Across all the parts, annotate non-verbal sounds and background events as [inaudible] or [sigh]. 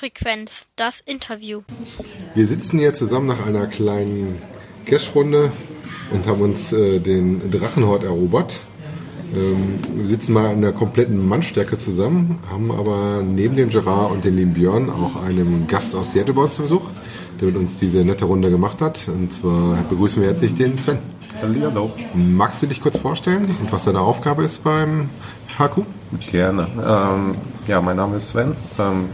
Cash-Frequenz, das Interview. Wir sitzen hier zusammen nach einer kleinen Cash-Runde und haben uns äh, den Drachenhort erobert. Ähm, wir sitzen mal in der kompletten Mannstärke zusammen, haben aber neben dem Gerard und dem Björn auch einen Gast aus Seattle bei uns zu Besuch, der mit uns diese nette Runde gemacht hat. Und zwar begrüßen wir herzlich den Sven. Hallo. Magst du dich kurz vorstellen und was deine Aufgabe ist beim HQ? Gerne. Ähm, ja, mein Name ist Sven. Ähm,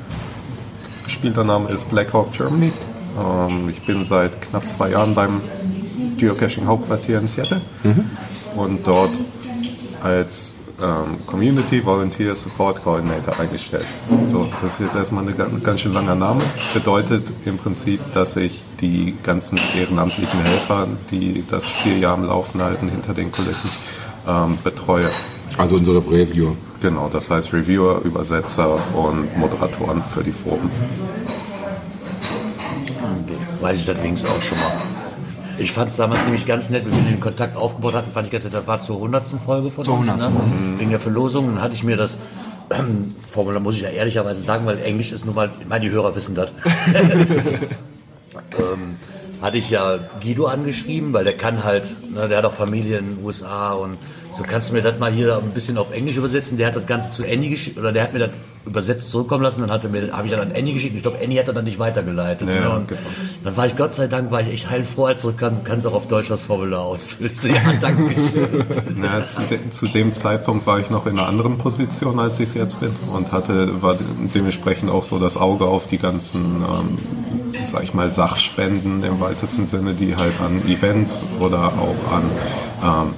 Spielername ist Blackhawk Germany. Ähm, ich bin seit knapp zwei Jahren beim Geocaching Hauptquartier in Seattle und dort als ähm, Community Volunteer Support Coordinator eingestellt. So, das ist jetzt erstmal ein ganz, ganz schön langer Name. Bedeutet im Prinzip, dass ich die ganzen ehrenamtlichen Helfer, die das vier Jahre am Laufen halten hinter den Kulissen, ähm, betreue. Also unsere Reviewer. Genau, das heißt Reviewer, Übersetzer und Moderatoren für die Foren. Weiß ich das wenigstens auch schon mal. Ich fand es damals nämlich ganz nett, wie wir den Kontakt aufgebaut hatten, fand ich ganz nett, das war zur 100. Folge von Zur uns, 100.. ne? wegen der Verlosung. Dann hatte ich mir das ähm, Formular, muss ich ja ehrlicherweise sagen, weil Englisch ist nun mal, ich meine, die Hörer wissen das. [laughs] ähm, hatte ich ja Guido angeschrieben, weil der kann halt, ne, der hat auch Familie in den USA und so kannst du mir das mal hier ein bisschen auf Englisch übersetzen. Der hat das Ganze zu Annie geschickt, oder der hat mir das übersetzt zurückkommen lassen, dann hatte mir, habe ich dann an Annie geschickt. Ich glaube, Annie hat er dann nicht weitergeleitet. Ja, ne? und genau. dann war ich Gott sei Dank, war ich echt heilfroh, als zurückkam, kann es auch auf Deutsch das Formular ausfüllen. [laughs] Ja, danke. Na, zu, de zu dem Zeitpunkt war ich noch in einer anderen Position, als ich es jetzt bin und hatte war de dementsprechend auch so das Auge auf die ganzen, ähm, sag ich mal, Sachspenden im weitesten Sinne, die halt an Events oder auch an ähm,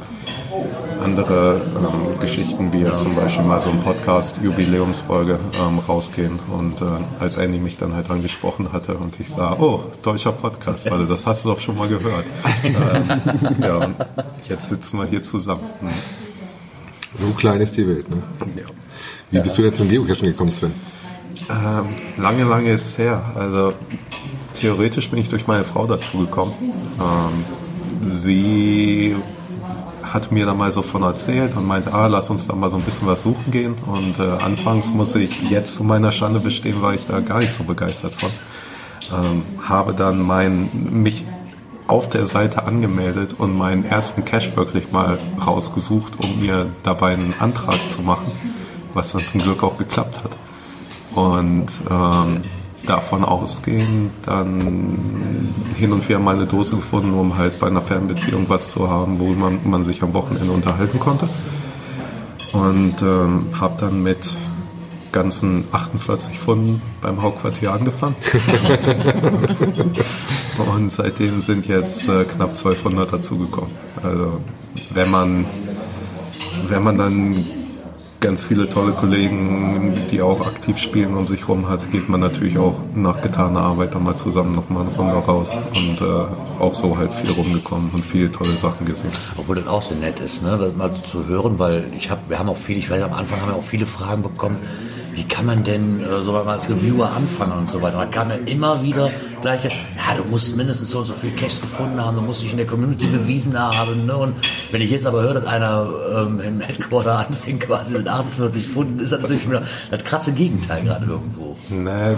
andere ähm, Geschichten, wie jetzt zum Beispiel mal so ein Podcast-Jubiläumsfolge ähm, rausgehen. Und äh, als Andy mich dann halt angesprochen hatte und ich sah, oh, deutscher Podcast, weil das hast du doch schon mal gehört. ähm, ja, und jetzt sitzen wir hier zusammen. Hm. So klein ist die Welt, ne? Ja. Wie bist du denn zum Geocachen gekommen, Sven? Ähm, lange, lange ist es her. Also theoretisch bin ich durch meine Frau dazu gekommen. Ähm, sie hat mir da mal so von erzählt und meinte, ah, lass uns da mal so ein bisschen was suchen gehen. Und äh, anfangs muss ich jetzt zu meiner Schande bestehen, war ich da gar nicht so begeistert von. Ähm, habe dann mein, mich auf der Seite angemeldet und meinen ersten Cash wirklich mal rausgesucht, um mir dabei einen Antrag zu machen, was dann zum Glück auch geklappt hat. Und ähm, davon ausgehend dann hin und wieder mal eine Dose gefunden, um halt bei einer Fernbeziehung was zu haben, wo man, man sich am Wochenende unterhalten konnte. Und ähm, habe dann mit ganzen 48 Pfunden beim Hauptquartier angefangen. [laughs] und seitdem sind jetzt äh, knapp 1200 dazugekommen. Also wenn man, wenn man dann ganz viele tolle Kollegen, die auch aktiv spielen, um sich rum hat, geht man natürlich auch nach getaner Arbeit dann mal zusammen nochmal eine Runde raus und äh, auch so halt viel rumgekommen und viele tolle Sachen gesehen. Obwohl das auch so nett ist, ne, das mal zu hören, weil ich habe, wir haben auch viele, ich weiß, am Anfang haben wir auch viele Fragen bekommen, wie kann man denn äh, so mal als Reviewer anfangen und so weiter. Da kam ja immer wieder gleich, ja, du musst mindestens so und so viel Cash gefunden haben, du musst dich in der Community bewiesen haben. Ne? Und wenn ich jetzt aber höre, dass einer ähm, im Headquarter anfängt quasi mit 48 Pfunden, ist das natürlich wieder das krasse Gegenteil gerade irgendwo. Nee,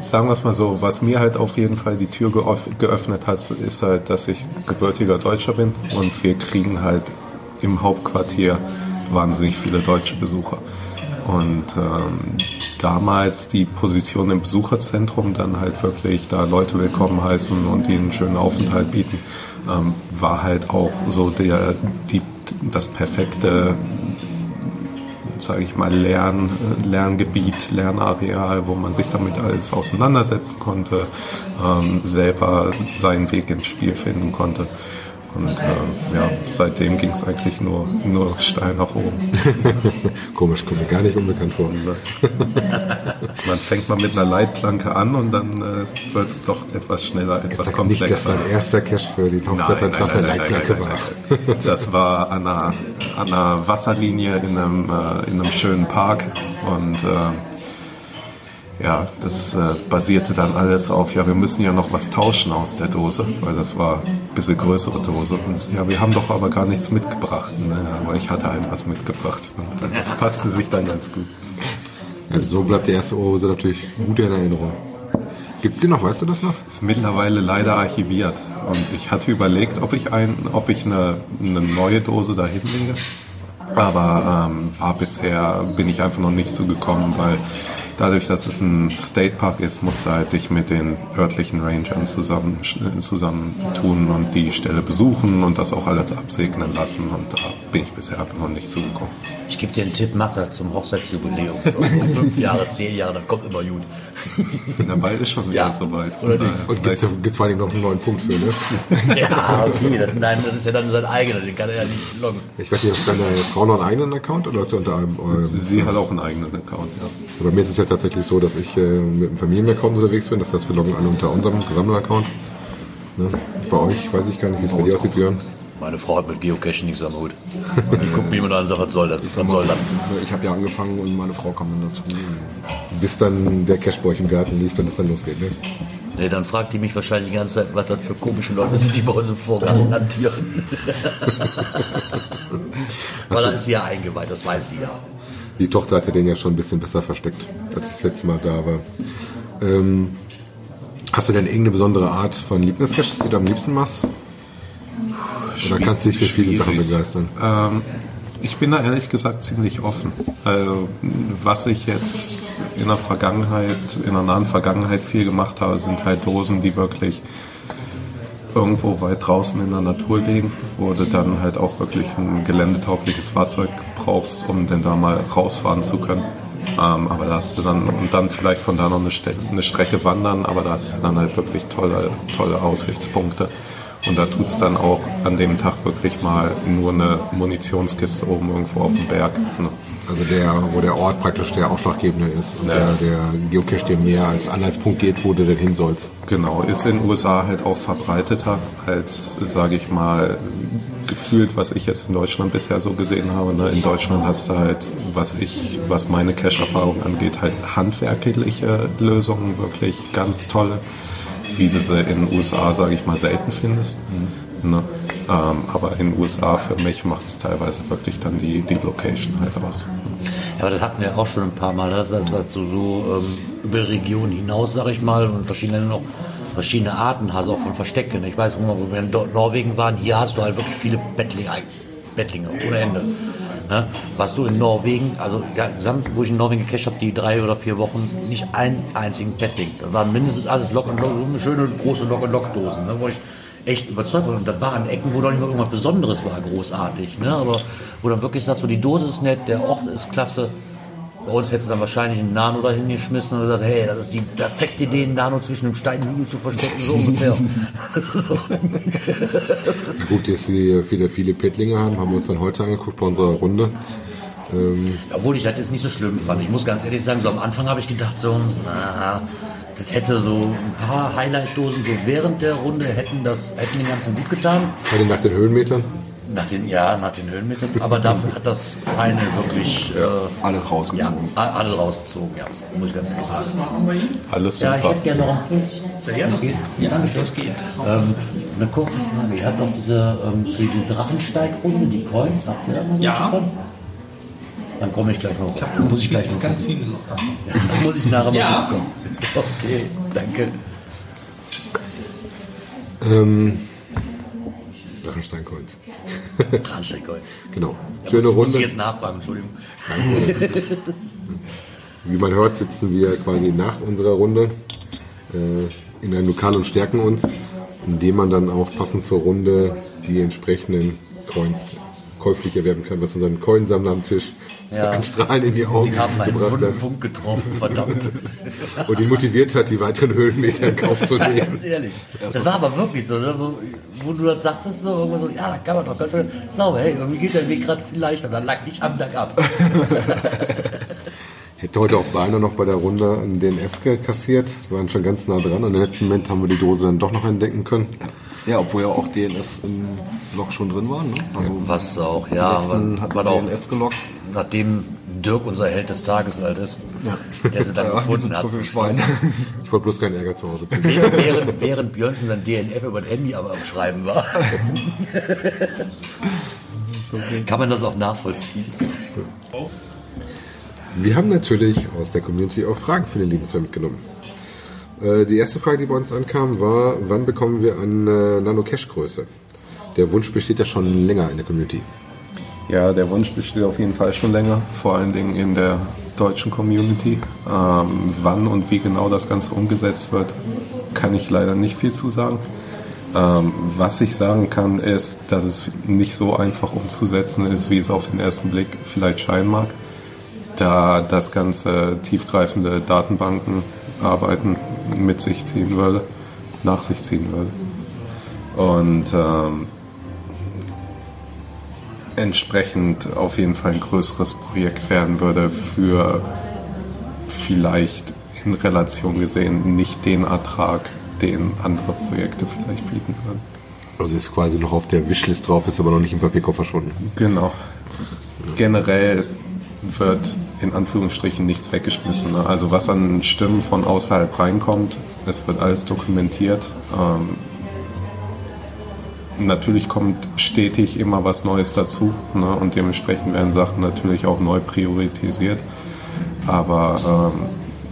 sagen wir es mal so, was mir halt auf jeden Fall die Tür geöff- geöffnet hat, ist halt, dass ich gebürtiger Deutscher bin und wir kriegen halt im Hauptquartier wahnsinnig viele deutsche Besucher. Und ähm, damals die Position im Besucherzentrum, dann halt wirklich da Leute willkommen heißen und ihnen einen schönen Aufenthalt bieten, ähm, war halt auch so der, die, das perfekte sage ich mal, Lern, Lerngebiet, Lernareal, wo man sich damit alles auseinandersetzen konnte, ähm, selber seinen Weg ins Spiel finden konnte. Und äh, ja, seitdem ging es eigentlich nur, nur steil nach oben. [laughs] Komisch, kommt mir gar nicht unbekannt vor. Man fängt mal mit einer Leitplanke an und dann äh, wird es doch etwas schneller, etwas Sag nicht, dass komplexer. dein erster Cache für den Hauptstadtantrag eine Leitplanke war. nein. Das war an einer, an einer Wasserlinie in einem, äh, in einem schönen Park und äh, ja, das äh, basierte dann alles auf, ja, wir müssen ja noch was tauschen aus der Dose, weil das war ein bisschen größere Dose. Und ja, wir haben doch aber gar nichts mitgebracht. Ne? Aber ich hatte halt was mitgebracht. Und das [laughs] passte sich dann ganz gut. Also so bleibt die erste Ohrhose natürlich gut in Erinnerung. Gibt es die noch, weißt du das noch? Ist mittlerweile leider archiviert. Und ich hatte überlegt, ob ich, ein, ob ich eine, eine neue Dose da hinlege. Aber ähm, war bisher, bin ich einfach noch nicht so gekommen, weil dadurch, dass es ein State Park ist, musst du halt dich mit den örtlichen Rangern zusammen, zusammen tun und die Stelle besuchen und das auch alles absegnen lassen. Und da bin ich bisher einfach noch nicht zugekommen. Ich gebe dir einen Tipp, mach das zum Hochzeitsjubiläum. [laughs] Fünf Jahre, zehn Jahre, dann kommt immer gut. Na, bald ist schon wieder Ja. soweit. Oder nicht? Und gibt es vor allem noch einen neuen Punkt für, ne? [laughs] Ja, okay, das, nein, das ist ja dann sein eigener, den kann er ja nicht loggen. Ich weiß nicht, hat deine Frau noch einen eigenen Account oder läuft er unter einem eurem? Sie hat auch einen eigenen Account, ja. Bei mir ist es ja tatsächlich so, dass ich äh, mit einem Familienaccount unterwegs bin. Das heißt, wir loggen alle unter unserem Gesammelaccount. Ne? Bei euch weiß ich gar nicht, wie es bei dir aussieht, Björn. Meine Frau hat mit Geocaching nichts am Hut. Die guckt mich immer an und sagt, was soll das? Was soll das? Ich habe ja angefangen und meine Frau kam dann dazu. Bis dann der Cache bei euch im Garten liegt und es dann losgeht. Ne? Nee, dann fragt die mich wahrscheinlich die ganze Zeit, was das für komische Leute sind, die bei uns im Vorgarten hantieren. [laughs] Weil dann ist sie ja eingeweiht, das weiß sie ja. Die Tochter hatte den ja schon ein bisschen besser versteckt, als ich das letzte Mal da war. Ähm, hast du denn irgendeine besondere Art von Lieblingscaches, die du am liebsten machst? Oder kannst du dich für viele Sachen begeistern? Ähm, ich bin da ehrlich gesagt ziemlich offen. Also, was ich jetzt in der Vergangenheit, in der nahen Vergangenheit viel gemacht habe, sind halt Dosen, die wirklich irgendwo weit draußen in der Natur liegen, wo du dann halt auch wirklich ein geländetaugliches Fahrzeug brauchst, um denn da mal rausfahren zu können. Ähm, aber da hast du dann, und dann vielleicht von da noch eine, Ste eine Strecke wandern, aber da hast du dann halt wirklich tolle, tolle Aussichtspunkte. Und da tut's dann auch an dem Tag wirklich mal nur eine Munitionskiste oben irgendwo auf dem Berg. Ne? Also der, wo der Ort praktisch der Ausschlaggebende ist und der, der Geocache dir mehr als Anhaltspunkt geht, wo du denn hin sollst. Genau, ist in den USA halt auch verbreiteter als, sage ich mal, gefühlt, was ich jetzt in Deutschland bisher so gesehen habe. Ne? In Deutschland hast du halt, was ich, was meine Cache-Erfahrung angeht, halt handwerkliche Lösungen, wirklich ganz tolle, wie du sie in den USA, sage ich mal, selten findest. Ne? Ähm, aber in den USA für mich macht es teilweise wirklich dann die, die Location halt aus. Ja, aber das hatten wir auch schon ein paar Mal, dass, dass, dass du so ähm, über Regionen hinaus, sag ich mal, und verschiedene noch verschiedene Arten hast, auch von Verstecken. Ich weiß, wo wir in Norwegen waren, hier hast du halt wirklich viele Bettlinge, Bettlinge ohne Ende. Ne? Was du in Norwegen, also gesamt, wo ich in Norwegen gecached habe, die drei oder vier Wochen, nicht einen einzigen Bettling. Da waren mindestens alles Lock und Lock, schöne große Lock und Lock Dosen, ne? wo ich echt überzeugt war. Und das war an Ecken, wo doch nicht mal irgendwas Besonderes war, großartig. Ne? Aber wo dann wirklich sagt, so die Dose ist nett, der Ort ist klasse. Bei uns hättest du dann wahrscheinlich einen Nano dahin geschmissen und gesagt, hey, das ist die perfekte Idee, einen Nano zwischen einem Steinhügel zu verstecken, so ungefähr. Das [laughs] ist so. Gut, dass sie viele, viele Pettlinge haben, haben wir uns dann heute angeguckt bei unserer Runde. Ähm, Obwohl ich das jetzt nicht so schlimm fand. Ich muss ganz ehrlich sagen, so am Anfang habe ich gedacht, so, na, das hätte so ein paar Highlight-Dosen so während der Runde hätten das, hätten den ganzen gut getan. bei den nach den Höhenmetern. Nach den, ja, nach den Höhenmetern. Aber dafür hat das Feine wirklich, äh, Alles ja, rausgezogen. a- alle rausgezogen, ja. Muss ich ganz ehrlich sagen. Alles Ja, ich super. hätte gerne noch einen Puls. Das geht? Ja, danke schön. Das geht. Ähm, eine kurze Frage. Ihr habt doch diese, ähm, für die Drachensteigrunde, die Coins, habt ihr da noch Ja. davon? Dann komme ich gleich noch. Dann muss ich gleich noch. Ganz viele noch da. Dann muss ich nachher mal Ja. gucken. [laughs] Okay, danke. Ähm, Drachensteincoins. [laughs] Drachensteincoins. Genau. Ja, Schöne muss, Muss Runde. ich jetzt nachfragen, Entschuldigung. Wie man hört, sitzen wir quasi nach unserer Runde äh, in einem Lokal und stärken uns, indem man dann auch passend zur Runde die entsprechenden Coins käuflich erwerben kann, was unseren Coinsammler am Tisch Ja. [laughs] an Strahlen in die Augen Sie haben einen gebracht hat Punkt getroffen, verdammt. [laughs] und ihn motiviert hat, die weiteren Höhenmeter in Kauf zu nehmen. Ganz ehrlich. Das war aber wirklich so, ne? wo, wo du das sagtest, so, irgendwo so, ja, da kann man doch ganz sauber, hey, irgendwie geht der Weg gerade viel leichter, dann lag nicht am Tag ab. [laughs] Hätte heute auch beinahe noch bei der Runde einen DNF kassiert. Wir waren schon ganz nah dran. Und im letzten Moment haben wir die Dose dann doch noch entdecken können. Ja, obwohl ja auch DNFs im Log schon drin waren. Ne? Also Was auch, ja, letzten war auch, DNFs gelockt. nachdem Dirk unser Held des Tages halt ist, der sie dann [laughs] Ja, gefunden hat. Trüffelschwein. Ich wollte bloß keinen Ärger zu Hause bringen. Während, während Björnsen dann DNF über das Handy aber am Schreiben war. [laughs] Kann man das auch nachvollziehen? Wir haben natürlich aus der Community auch Fragen für den lieben Sven mitgenommen. Äh, Die erste Frage, die bei uns ankam, war, wann bekommen wir äh, Nano-Cache-Größe? Der Wunsch besteht ja schon länger in der Community. Ja, der Wunsch besteht auf jeden Fall schon länger, vor allen Dingen in der deutschen Community. Ähm, wann und wie genau das Ganze umgesetzt wird, kann ich leider nicht viel zu sagen. Ähm, was ich sagen kann, ist, dass es nicht so einfach umzusetzen ist, wie es auf den ersten Blick vielleicht scheinen mag, da das Ganze tiefgreifende Datenbankenarbeiten mit sich ziehen würde, nach sich ziehen würde. Und ähm, entsprechend auf jeden Fall ein größeres Projekt werden würde für vielleicht in Relation gesehen nicht den Ertrag, den andere Projekte vielleicht bieten würden. Also ist quasi noch auf der Wishlist drauf, ist aber noch nicht im Papierkorb verschwunden. Genau. Generell wird in Anführungsstrichen nichts weggeschmissen. Ne? Also was an Stimmen von außerhalb reinkommt, es wird alles dokumentiert. Ähm, natürlich kommt stetig immer was Neues dazu ne? und dementsprechend werden Sachen natürlich auch neu priorisiert. Aber ähm,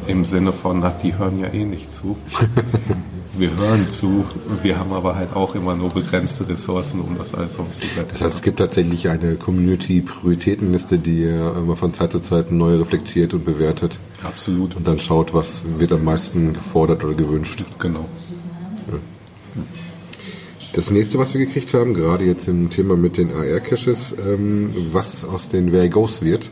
im Sinne von, na, die hören ja eh nicht zu. [laughs] wir hören zu, wir haben aber halt auch immer nur begrenzte Ressourcen, um das alles umzusetzen. Das heißt, es gibt tatsächlich eine Community-Prioritätenliste, die immer von Zeit zu Zeit neu reflektiert und bewertet Absolut. und dann schaut, was wird am meisten gefordert oder gewünscht. Genau. Das nächste, was wir gekriegt haben, gerade jetzt im Thema mit den AR-Caches, ähm, was aus den Where Goes wird,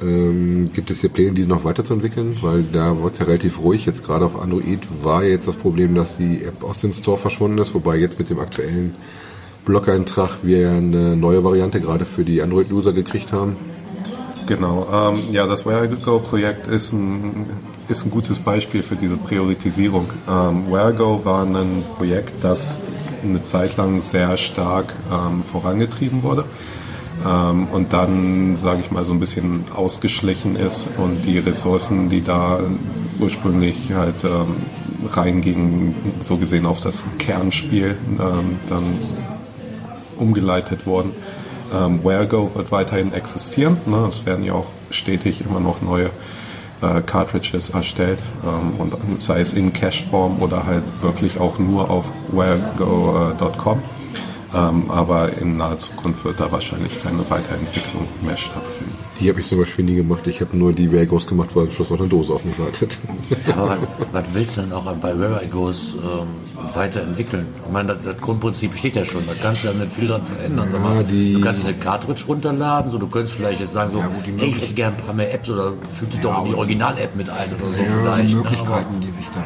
ähm, gibt es hier Pläne, diese noch weiterzuentwickeln? Weil da wurde es ja relativ ruhig. Jetzt gerade auf Android war jetzt das Problem, dass die App aus dem Store verschwunden ist, wobei jetzt mit dem aktuellen Blog-Eintrag wir eine neue Variante gerade für die Android-User gekriegt haben. Genau, ähm, ja, das WhereGo-Projekt ist ein, ist ein gutes Beispiel für diese Priorisierung. Ähm, WhereGo war ein Projekt, das eine Zeit lang sehr stark ähm, vorangetrieben wurde ähm, und dann, sage ich mal, so ein bisschen ausgeschlichen ist und die Ressourcen, die da ursprünglich halt ähm, reingingen, so gesehen auf das Kernspiel, ähm, dann umgeleitet worden. Ähm, WhereGo wird weiterhin existieren. Ne? Es werden ja auch stetig immer noch neue äh, Cartridges erstellt ähm, und sei es in Cache-Form oder halt wirklich auch nur auf wherego.com. Ähm, aber in naher Zukunft wird da wahrscheinlich keine Weiterentwicklung mehr stattfinden. Die habe ich zum Beispiel nie gemacht. Ich habe nur die Where Goes gemacht, weil am Schluss noch eine Dose auf mich wartet. [laughs] Aber was, willst du denn auch bei Where I Goes ähm, weiterentwickeln? Ich meine, das, das Grundprinzip steht ja schon. Da kannst du ja nicht viel dran verändern. Sag mal, die- du kannst eine Cartridge runterladen, so du könntest vielleicht jetzt sagen, so, Ja, gut, die hey, ich hätte gerne ein paar mehr Apps oder füg die doch in die Original-App mit ein oder so Ja, vielleicht. die ne? Möglichkeiten, die sich da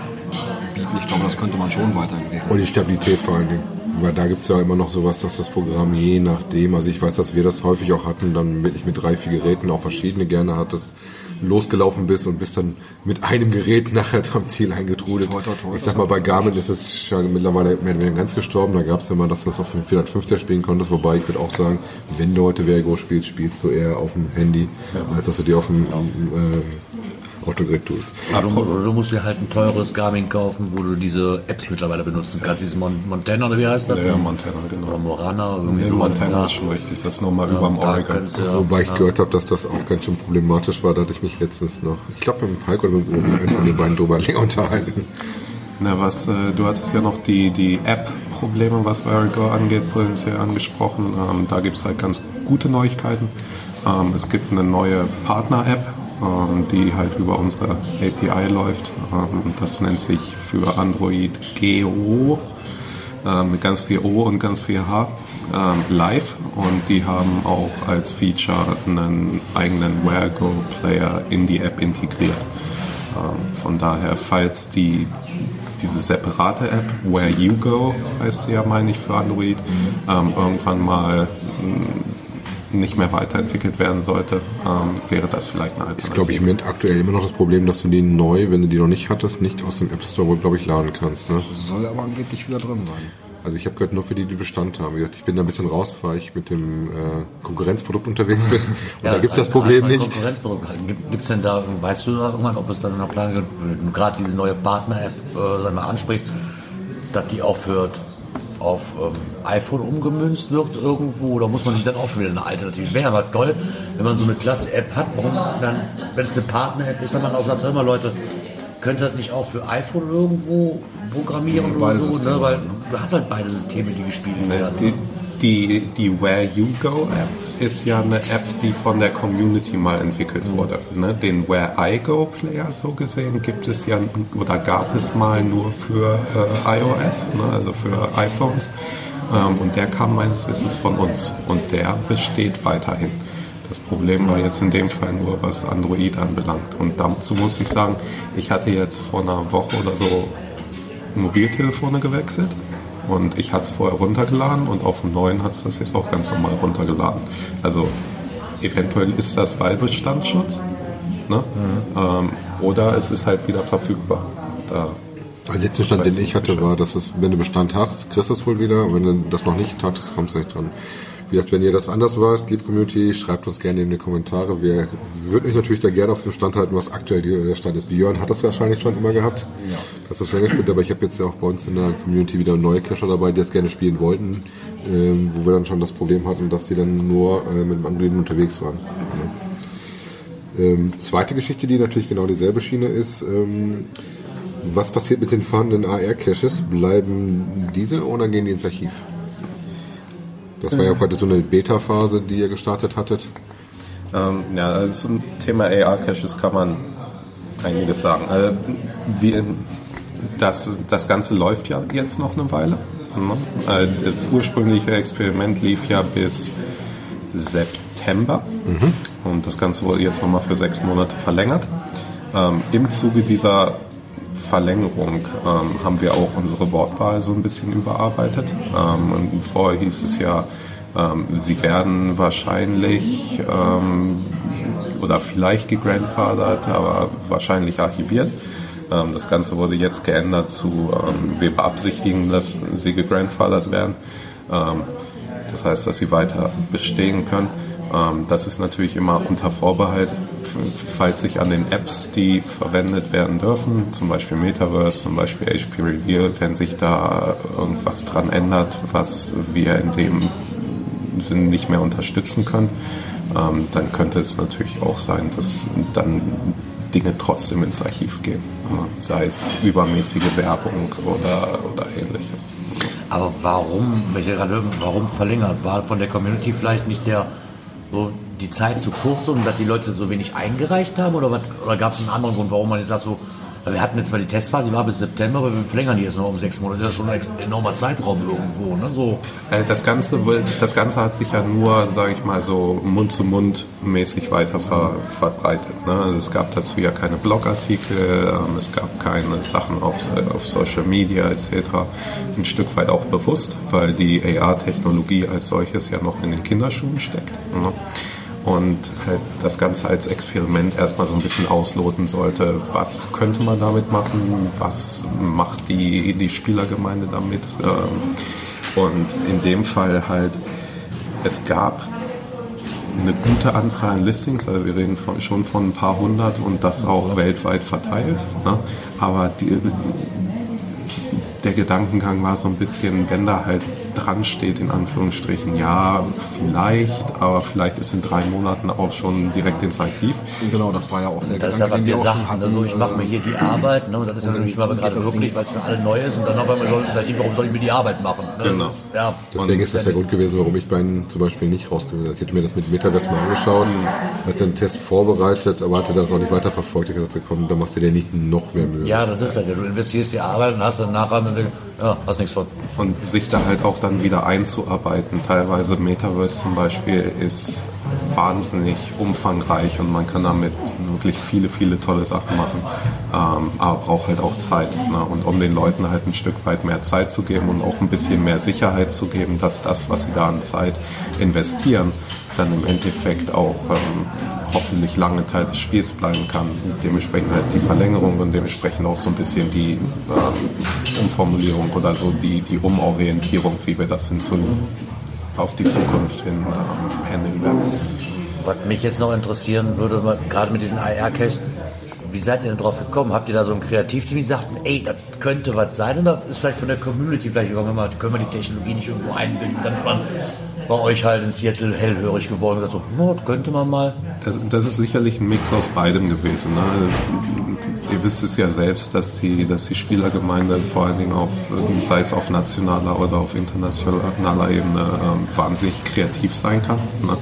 bieten, ich glaube, das könnte man schon weiterentwickeln. Und die Stabilität vor allen Dingen. Weil da gibt es ja immer noch sowas, dass das Programm je nachdem, also ich weiß, dass wir das häufig auch hatten, dann wirklich mit drei, vier Geräten auch verschiedene gerne hattest, losgelaufen bist und bist dann mit einem Gerät [laughs] nachher am Ziel eingetrudelt. Toi, toi, toi, ich sag mal, bei Garmin ist es schon mittlerweile mehr oder weniger ganz gestorben. Da gab es ja mal, dass du das auf dem 450er spielen konntest, wobei ich würde auch sagen, wenn du heute Vergo spielst, spielst du eher auf dem Handy, als dass du dir auf dem ähm, Autogerät tust. Oder du, oder du musst dir halt ein teures Garmin kaufen, wo du diese Apps mittlerweile benutzen kannst. Dieses Mon Montana oder wie heißt das? Ja, Montana, Oder genau. Morana. Irgendwie Nee, so. Montana Ja. ist schon richtig. Das ist nochmal über dem Oregon. ja- Wobei ich gehört habe, dass das auch ganz schön problematisch war. Da hatte ich mich letztens noch, ich glaube, mit dem Palk oder mit einem von den beiden drüber länger [laughs] unterhalten. Na, was, äh, du hattest ja noch die, die App-Probleme, was Verigo angeht, potenziell angesprochen. Ähm, da gibt es halt ganz gute Neuigkeiten. Ähm, es gibt eine neue Partner-App, die halt über unsere API läuft. Ähm, das nennt sich für Android GO äh, mit ganz viel O und ganz viel H ähm, live und die haben auch als Feature einen eigenen WhereGo Player in die App integriert. Ähm, von daher, falls die diese separate App, Where You Go heißt sie ja, meine ich, für Android, ähm, irgendwann mal mh, nicht mehr weiterentwickelt werden sollte, ähm, wäre das vielleicht eine Ist, Alternative. glaube ich, im Moment aktuell immer noch das Problem, dass du die neu, wenn du die noch nicht hattest, nicht aus dem App Store, glaube ich, laden kannst. Ne? Soll aber angeblich wieder drin sein. Also ich habe gehört, nur für die, die Bestand haben. Wie gesagt, ich bin da ein bisschen raus, weil ich mit dem äh, Konkurrenzprodukt unterwegs bin. [laughs] Und da gibt's das Problem nicht. Gibt es denn da, weißt du da irgendwann, ob es dann noch Plan gibt, wenn du gerade diese neue Partner-App äh, ansprichst, dass die aufhört auf ähm, iPhone umgemünzt wird irgendwo, oder muss man sich dann auch schon wieder eine Alternative? Wäre aber toll, wenn man so eine klasse App hat, warum dann, wenn es eine Partner-App ist, dann man auch sagt, hör mal Leute, könnte das nicht auch für iPhone irgendwo programmieren oder so, ne? weil du hast halt beide Systeme, die gespielt werden. Die, die, die Where You Go App ist ja eine App, die von der Community mal entwickelt wurde. Ne? Den Where I Go Player so gesehen gibt es ja oder gab es mal nur für äh, iOS, ne? also für iPhones. Ähm, und der kam meines Wissens von uns und der besteht weiterhin. Das Problem war jetzt in dem Fall nur, was Android anbelangt. Und dazu muss ich sagen, ich hatte jetzt vor einer Woche oder so Mobiltelefone gewechselt und ich hatte es vorher runtergeladen und auf dem neuen hat es das jetzt auch ganz normal runtergeladen. Also eventuell ist das Wahlbestandsschutz ne? Mhm. Ähm, oder es ist halt wieder verfügbar. Da der letzte Stand, den ich hatte, war, dass es, wenn du Bestand hast, kriegst du es wohl wieder. Wenn du das noch nicht hattest, kommst du nicht dran. Wie gesagt, wenn ihr das anders weißt, liebe Community, schreibt uns gerne in die Kommentare. Wir würden euch natürlich da gerne auf dem Stand halten, was aktuell der Stand ist. Björn hat das wahrscheinlich schon immer gehabt. Ja. Das ist schon gespielt, aber ich habe jetzt ja auch bei uns in der Community wieder neue Cacher dabei, die das gerne spielen wollten, ähm, wo wir dann schon das Problem hatten, dass die dann nur äh, mit dem Androiden unterwegs waren. Ja. Ähm, zweite Geschichte, die natürlich genau dieselbe Schiene ist, ähm, was passiert mit den vorhandenen AR-Caches? Bleiben diese oder gehen die ins Archiv? Das war ja heute so eine Beta-Phase, die ihr gestartet hattet. Ähm, ja, also zum Thema AR-Caches kann man einiges sagen. Also, wie, das, das Ganze läuft ja jetzt noch eine Weile. Ne? Äh, das ursprüngliche Experiment lief ja bis September mhm. und das Ganze wurde jetzt nochmal für sechs Monate verlängert. Ähm, Im Zuge dieser Verlängerung ähm, haben wir auch unsere Wortwahl so ein bisschen überarbeitet. Ähm, und vorher hieß es ja, ähm, sie werden wahrscheinlich ähm, oder vielleicht gegrandfathert, aber wahrscheinlich archiviert. Ähm, das Ganze wurde jetzt geändert zu, ähm, wir beabsichtigen, dass sie gegrandfathert werden. das heißt, dass sie weiter bestehen können. das ist natürlich immer unter Vorbehalt, falls sich an den Apps, die verwendet werden dürfen, zum Beispiel Metaverse, zum Beispiel HP Reveal, wenn sich da irgendwas dran ändert, was wir in dem Sinn nicht mehr unterstützen können, ähm, dann könnte es natürlich auch sein, dass dann Dinge trotzdem ins Archiv gehen, sei es übermäßige Werbung oder, oder ähnliches. Aber warum, warum verlängert? War von der Community vielleicht nicht der so die Zeit zu kurz und dass die Leute so wenig eingereicht haben? Oder, oder gab es einen anderen Grund, warum man jetzt sagt, so, wir hatten jetzt zwar die Testphase, die war bis September, aber wir verlängern die jetzt noch um sechs Monate. Das ist schon ein enormer Zeitraum irgendwo. Ne? So. Äh, das, Ganze, das Ganze hat sich ja nur, sage ich mal, so Mund zu Mund mäßig weiter ver, verbreitet. Ne? Also es gab dazu ja keine Blogartikel, ähm, es gab keine Sachen auf, auf Social Media etc. Ein Stück weit auch bewusst, weil die AR-Technologie als solches ja noch in den Kinderschuhen steckt. Ne? Und halt das Ganze als Experiment erstmal so ein bisschen ausloten sollte. Was könnte man damit machen? Was macht die, die Spielergemeinde damit? Ähm, und in dem Fall halt, es gab eine gute Anzahl an Listings, also wir reden von, schon von ein paar hundert und das auch weltweit verteilt. Ne? Aber die, der Gedankengang war so ein bisschen, wenn da halt dran steht, in Anführungsstrichen, ja, vielleicht, aber vielleicht ist in drei Monaten auch schon direkt ins Archiv. Genau, das war ja auch der das Gedanke, ist aber wir sagten, hatten, also ich mache mir hier die Arbeit, ne, und das ist ja nämlich mal gerade wirklich, weil es für alle neu ist und dann auf einmal soll Archiv, warum soll ich mir die Arbeit machen? Ne? Genau. Das, ja. Deswegen ist das der Grund gewesen, warum ich beiden zum Beispiel nicht rausgewählt habe. Ich hätte mir das mit Metaverse mal angeschaut, mhm. hatte einen Test vorbereitet, aber hatte das auch nicht weiterverfolgt. Ich gesagt, komm, da machst du dir nicht noch mehr Mühe. Ja, das ist ja, du investierst die Arbeit und hast dann nachher, ja, hast nichts von. Und sich da halt auch dann wieder einzuarbeiten. Teilweise Metaverse zum Beispiel ist wahnsinnig umfangreich und man kann damit wirklich viele, viele tolle Sachen machen, ähm, aber braucht halt auch Zeit. Ne? Und um den Leuten halt ein Stück weit mehr Zeit zu geben und auch ein bisschen mehr Sicherheit zu geben, dass das, was sie da an Zeit investieren, dann im Endeffekt auch ähm, hoffentlich lange Teil des Spiels bleiben kann. Dementsprechend halt die Verlängerung und dementsprechend auch so ein bisschen die äh, Umformulierung oder so die, die Umorientierung, wie wir das in auf die Zukunft hin ähm, handeln werden. Was mich jetzt noch interessieren würde, gerade mit diesen AR-Caches, wie seid ihr denn drauf gekommen? Habt ihr da so ein Kreativteam, die sagt, ey, das könnte was sein? Oder ist vielleicht von der Community vielleicht irgendwann können wir die Technologie nicht irgendwo einbinden? Dann ist man bei euch halt in Seattle hellhörig geworden und gesagt so, no, könnte man mal. Das, das, ist sicherlich ein Mix aus beidem gewesen. Ne? Ihr wisst es ja selbst, dass die, dass die Spielergemeinde vor allen Dingen auf, sei es auf nationaler oder auf internationaler Ebene, äh, wahnsinnig kreativ sein kann. Ne?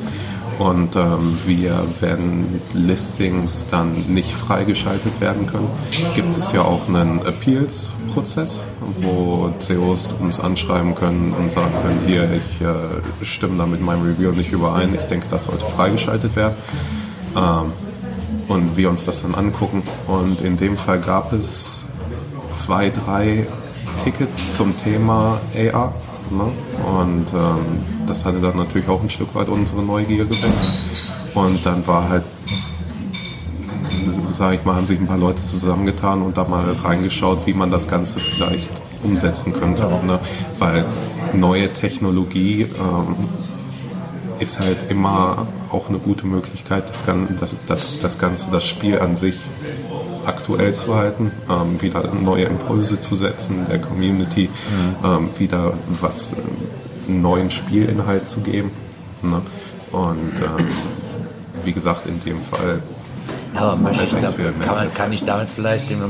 Und ähm, wir, wenn Listings dann nicht freigeschaltet werden können, gibt es ja auch einen Appeals-Prozess, wo COs uns anschreiben können und sagen können, hier, ich äh, stimme da mit meinem Review nicht überein, ich denke, das sollte freigeschaltet werden. Ähm, und wir uns das dann angucken. Und in dem Fall gab es zwei, drei Tickets zum Thema AR. Ne? Und ähm, das hatte dann natürlich auch ein Stück weit unsere Neugier geweckt. Und dann war halt, sage ich mal, haben sich ein paar Leute zusammengetan und da mal reingeschaut, wie man das Ganze vielleicht umsetzen könnte. Ne? Weil neue Technologie ähm, ist halt immer auch eine gute Möglichkeit, das, das, das, das Ganze, das Spiel an sich aktuell zu halten, ähm, wieder neue Impulse zu setzen, der Community mhm. ähm, wieder was äh, neuen Spielinhalt zu geben. Ne? Und ähm, wie gesagt, in dem Fall. Aber möchte, kann, man, kann ich damit vielleicht den,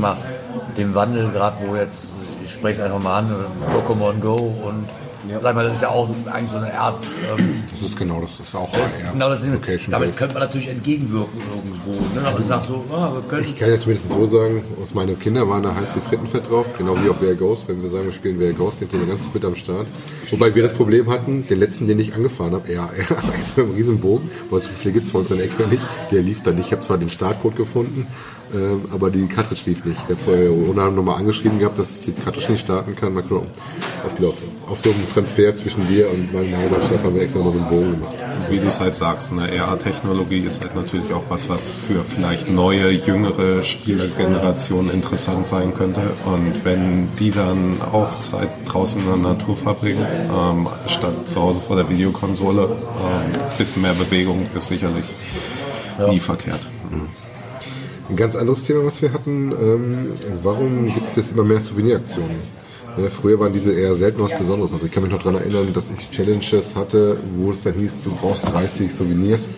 den Wandel, gerade wo jetzt, ich spreche es einfach mal an, Pokémon Go und ja. Sag mal, das ist ja auch eigentlich so eine Art. Ähm, das ist genau das, ist auch das, genau das Location Damit könnte man natürlich entgegenwirken irgendwo. Ne? Also, sagt so, ah, ich kann jetzt mindestens so sagen, aus meine Kinder waren da heiß wie Frittenfett drauf, genau wie auf Wer Ghost. Wenn wir sagen, wir spielen Wer Ghost, sind die ganz mit am Start. Wobei wir das Problem hatten, den letzten, den ich angefahren habe, [laughs] er, er extra im Riesenbogen, weil so viele gibt es bei uns in der Ecke nicht, der lief da nicht. Ich habe zwar den Startcode gefunden, ähm, aber die Cartridge lief nicht. Ich habe äh, nochmal angeschrieben gehabt, dass ich die Cartridge nicht starten kann. Mal gucken, auf, die Laute. Auf so einem Transfer zwischen dir und meinem Heimatstadt haben wir extra mal so einen Bogen gemacht. Wie du es halt sagst, eine RA-Technologie ist halt natürlich auch was, was für vielleicht neue, jüngere Spielergenerationen interessant sein könnte. Und wenn die dann auch Zeit draußen in der Natur verbringen, ähm, statt zu Hause vor der Videokonsole, ein ähm, bisschen mehr Bewegung ist sicherlich ja. nie verkehrt. Mhm. Ein ganz anderes Thema, was wir hatten, ähm, warum gibt es immer mehr Souveniraktionen? Ja, früher waren diese eher selten was Besonderes. Also ich kann mich noch daran erinnern, dass ich Challenges hatte, wo es dann hieß, du brauchst 30 Souvenirs,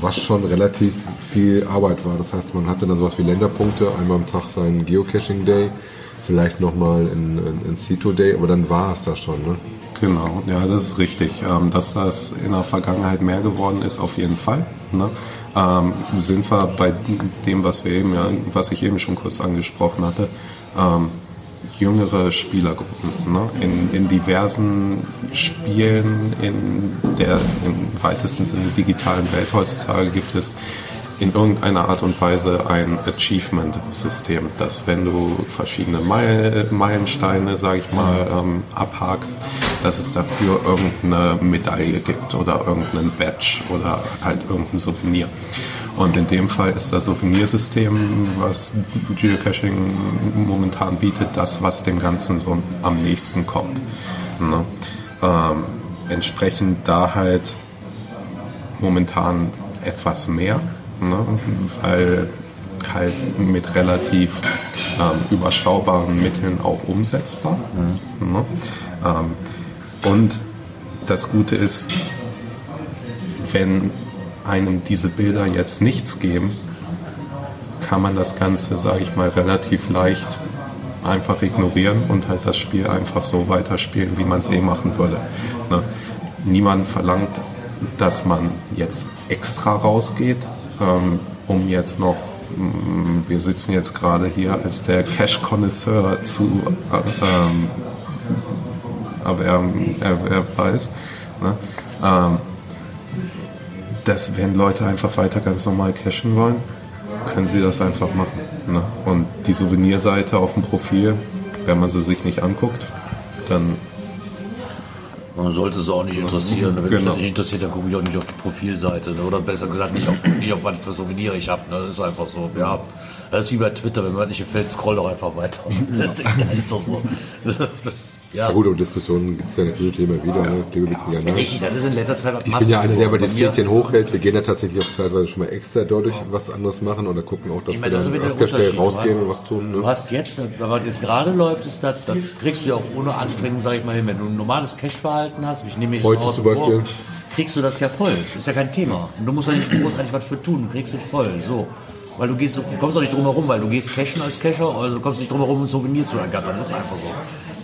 was schon relativ viel Arbeit war. Das heißt, man hatte dann sowas wie Länderpunkte, einmal am Tag seinen Geocaching Day, vielleicht nochmal in, in, in Cito Day, aber dann war es das schon. Ne? Genau, ja, das ist richtig. Ähm, dass das in der Vergangenheit mehr geworden ist, auf jeden Fall. Ne? ähm, sind wir bei dem, was wir eben, ja, was ich eben schon kurz angesprochen hatte, ähm, jüngere Spielergruppen. Ne? In, in diversen Spielen in der im weitesten Sinne digitalen Welt heutzutage gibt es in irgendeiner Art und Weise ein Achievement-System, dass wenn du verschiedene Meilensteine, sage ich mal, ähm, abhakst, dass es dafür irgendeine Medaille gibt oder irgendeinen Badge oder halt irgendein Souvenir. Und in dem Fall ist das Souvenirsystem, was Geocaching momentan bietet, das, was dem Ganzen so am nächsten kommt. Ne? Ähm, entsprechend da halt momentan etwas mehr ne? weil halt mit relativ ähm, überschaubaren Mitteln auch umsetzbar. Mhm. Ne? Ähm, und das Gute ist, wenn einem diese Bilder jetzt nichts geben, kann man das Ganze, sage ich mal, relativ leicht einfach ignorieren und halt das Spiel einfach so weiterspielen, wie man es eh machen würde. Ne? Niemand verlangt, dass man jetzt extra rausgeht, ähm, um jetzt noch, mm, wir sitzen jetzt gerade hier als der Cash-Connoisseur zu äh, ähm, erwerben, erweist, ne? ähm, dass wenn Leute einfach weiter ganz normal cashen wollen, können sie das einfach machen. Ne? Und die Souvenirseite auf dem Profil, wenn man sie sich nicht anguckt, dann Man sollte es auch nicht interessieren. Wenn mich Genau. das nicht interessiert, dann gucke ich auch nicht auf die Profilseite. Ne? Oder besser gesagt, nicht auf, nicht auf was für Souvenir ich habe. Ne? Das ist einfach so. Ja, das ist wie bei Twitter. Wenn mir was nicht gefällt, scroll doch einfach weiter. [laughs] Das ist doch so. [laughs] Ja, Ja gut, aber Diskussionen gibt es ja Community immer wieder. Ne? Klebebezieher, ne? richtig. Das ist in letzter Zeit was Ich bin ja einer, der Bei mir- Fädchen hochhält. Wir gehen ja tatsächlich auch teilweise schon mal extra dadurch was anderes machen oder gucken auch, dass Ich wir meine, also dann wieder an der Stelle. Du rausgehen und was tun. Du Ne? hast jetzt, was jetzt gerade läuft, ist das, das kriegst du ja auch ohne Anstrengung, sag ich mal, hin. Wenn du ein normales Cash-Verhalten hast, ich nehme mich Heute zum Beispiel. vor, kriegst du das ja voll. Ist ja kein Thema. Und du musst ja nicht großartig was für tun, du kriegst es voll. So. Weil du gehst, du kommst auch nicht drum herum, weil du gehst cashen als Cacher, also du kommst nicht drum herum, ein Souvenir zu ergattern. Das ist einfach so.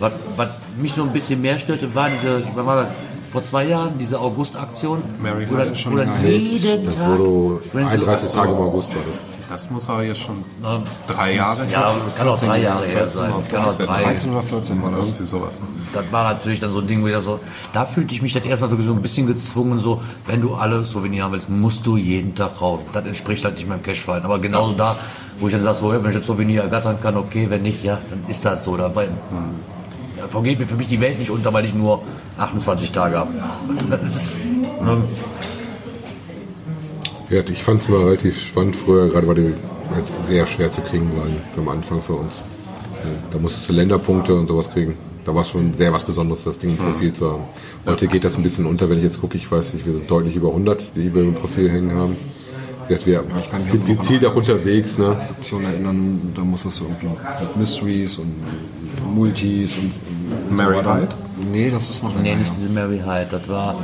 Was, was mich noch ein bisschen mehr störte, war diese, wann war das? vor zwei Jahren, diese August-Aktion, Mary wo dann, Hart wo dann Nee, jeden Das Tag, wurde wenn so- 31 Tage im August war das. Das muss aber jetzt schon drei Jahre ja, her kann auch drei Jahre her 14 sein, kann auch 14, drei. 13 oder 14 war das. irgendwie sowas. das war natürlich dann so ein Ding, wo ich so, da fühlte ich mich dann erstmal wirklich so ein bisschen gezwungen, so, wenn du alle Souvenir haben willst, musst du jeden Tag raus. Das entspricht halt nicht meinem Cashverhalten. Aber genauso da, wo ich dann sage, so, ja, wenn ich jetzt Souvenir ergattern kann, okay, wenn nicht, ja, dann ist das so. Dabei ja, vergeht mir für mich die Welt nicht unter, weil ich nur 28 Tage habe. [laughs] Das ist, ne, Ja, ich fand es immer relativ spannend früher, gerade weil die halt sehr schwer zu kriegen waren am Anfang für uns. Da musstest du Länderpunkte und sowas kriegen. Da war es schon sehr was Besonderes, das Ding im Profil zu haben. Heute geht das ein bisschen unter, wenn ich jetzt gucke, ich weiß nicht, wir sind deutlich über 100, die wir im Profil hängen haben. Jetzt wir sind auch die Ziel auch unterwegs, ne? Aktion erinnern, da musstest du irgendwie mit Mysteries und Multis und Mary. Hyde? Nee, das ist noch nee, länger nicht diese Mary Hyde, das war,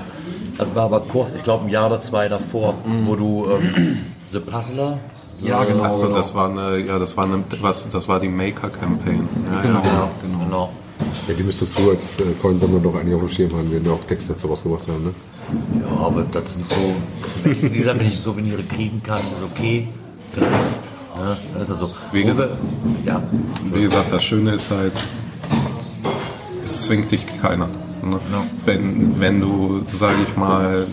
das war aber kurz, ich glaube ein Jahr oder zwei davor, wo du ähm, [clears throat] The Puzzler, Ja, genau. Achso, genau. das war eine, ja, das war eine, was, das war die Maker Campaign. Ja, Genau, Ja. genau. genau. Ja, die müsstest du als äh, Coinsammler doch eigentlich auf dem Schirm haben, wenn wir auch Texte dazu rausgebracht haben, ne? Ja, aber das sind so, wie gesagt, wenn ich Souvenire kriegen kann, ist okay. Ja, dann ist das so. Wie gesagt- ja, Wie gesagt, das Schöne ist halt, es zwingt dich keiner. Ne? Wenn, wenn du, sage ich mal,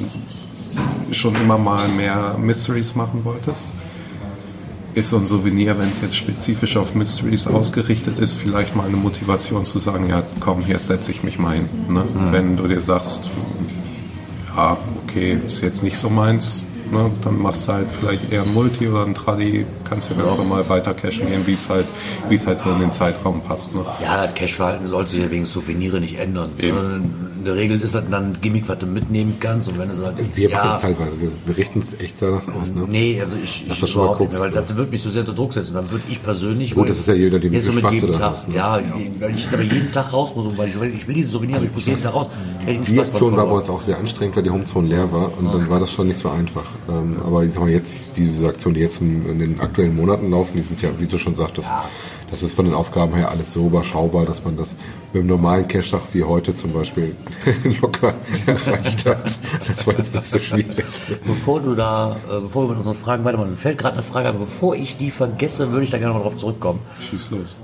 schon immer mal mehr Mysteries machen wolltest, ist so ein Souvenir, wenn es jetzt spezifisch auf Mysteries ausgerichtet ist, vielleicht mal eine Motivation zu sagen, ja komm, hier setze ich mich mal hin. Ne? Wenn du dir sagst, ja, okay, ist jetzt nicht so meins, ne? dann machst du halt vielleicht eher ein Multi oder ein Tradi, kannst du ganz normal weiter cashen gehen, wie es halt, wie es halt so in den Zeitraum passt. Ne? ja, das Cash-Verhalten sollte sich ja wegen Souvenire nicht ändern. Eben. In der Regel ist das dann ein Gimmick, was du mitnehmen kannst. Und wenn du sagst, Wir machen ja, es teilweise, wir, wir richten es echt danach aus, ne? Nee, also ich, Dass ich schon mal guckst, mehr, weil ja. das würde mich so sehr unter Druck setzen. Dann würde ich persönlich. Gut, das ist ja jeder, dem Spaß du jedem da Tag, hast, ne? Ja, weil ich aber jeden Tag raus muss, weil ich, weil ich will diese Souvenir, aber ich muss jeden Tag raus. Die Spaß Aktion war bei uns auch sehr anstrengend, weil die Homezone leer war und dann war das schon nicht so einfach. Ähm, aber ich sag mal, jetzt, diese Aktionen, die jetzt in, in den aktuellen Monaten laufen, die sind ja, wie du schon sagtest, das ist von den Aufgaben her alles so überschaubar, dass man das mit einem normalen Cash-Tag wie heute zum Beispiel [laughs] locker erreicht hat. Das war jetzt nicht so schwierig. Bevor du da, äh, bevor wir mit unseren Fragen weitermachen, mir fällt gerade eine Frage, aber bevor ich die vergesse, würde ich da gerne mal drauf zurückkommen. Schieß los.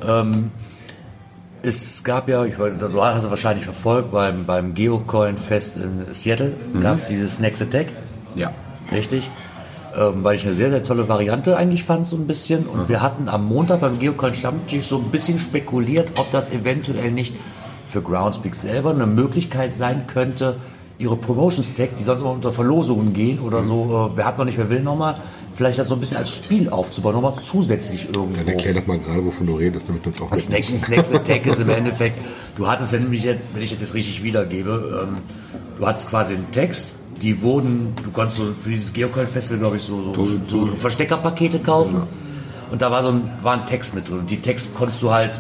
Es gab ja, ich weiß, du hast es wahrscheinlich verfolgt, beim, beim Geocoin-Fest in Seattle gab es dieses Snacks Attack. Ja. Richtig. Ähm, weil ich eine sehr, sehr tolle Variante eigentlich fand, so ein bisschen. Und wir hatten am Montag beim Geocoin Stammtisch so ein bisschen spekuliert, ob das eventuell nicht für Groundspeak selber eine Möglichkeit sein könnte, ihre Promotions-Tag, die sonst immer unter Verlosungen gehen oder so, äh, wer hat noch nicht, wer will nochmal, vielleicht das so ein bisschen als Spiel aufzubauen, nochmal zusätzlich irgendwo. Dann erklär doch mal gerade, wovon du redest, damit du uns auch. Snacks, Snacks Attack ist im [laughs] Endeffekt, du hattest, wenn, mich wenn ich das richtig wiedergebe, ähm, du hattest quasi einen Text, die wurden, du konntest so für dieses Geocoin-Festival, glaube ich, so, so, so Versteckerpakete kaufen. Und da war so ein, war ein Text mit drin. Und die Text konntest du halt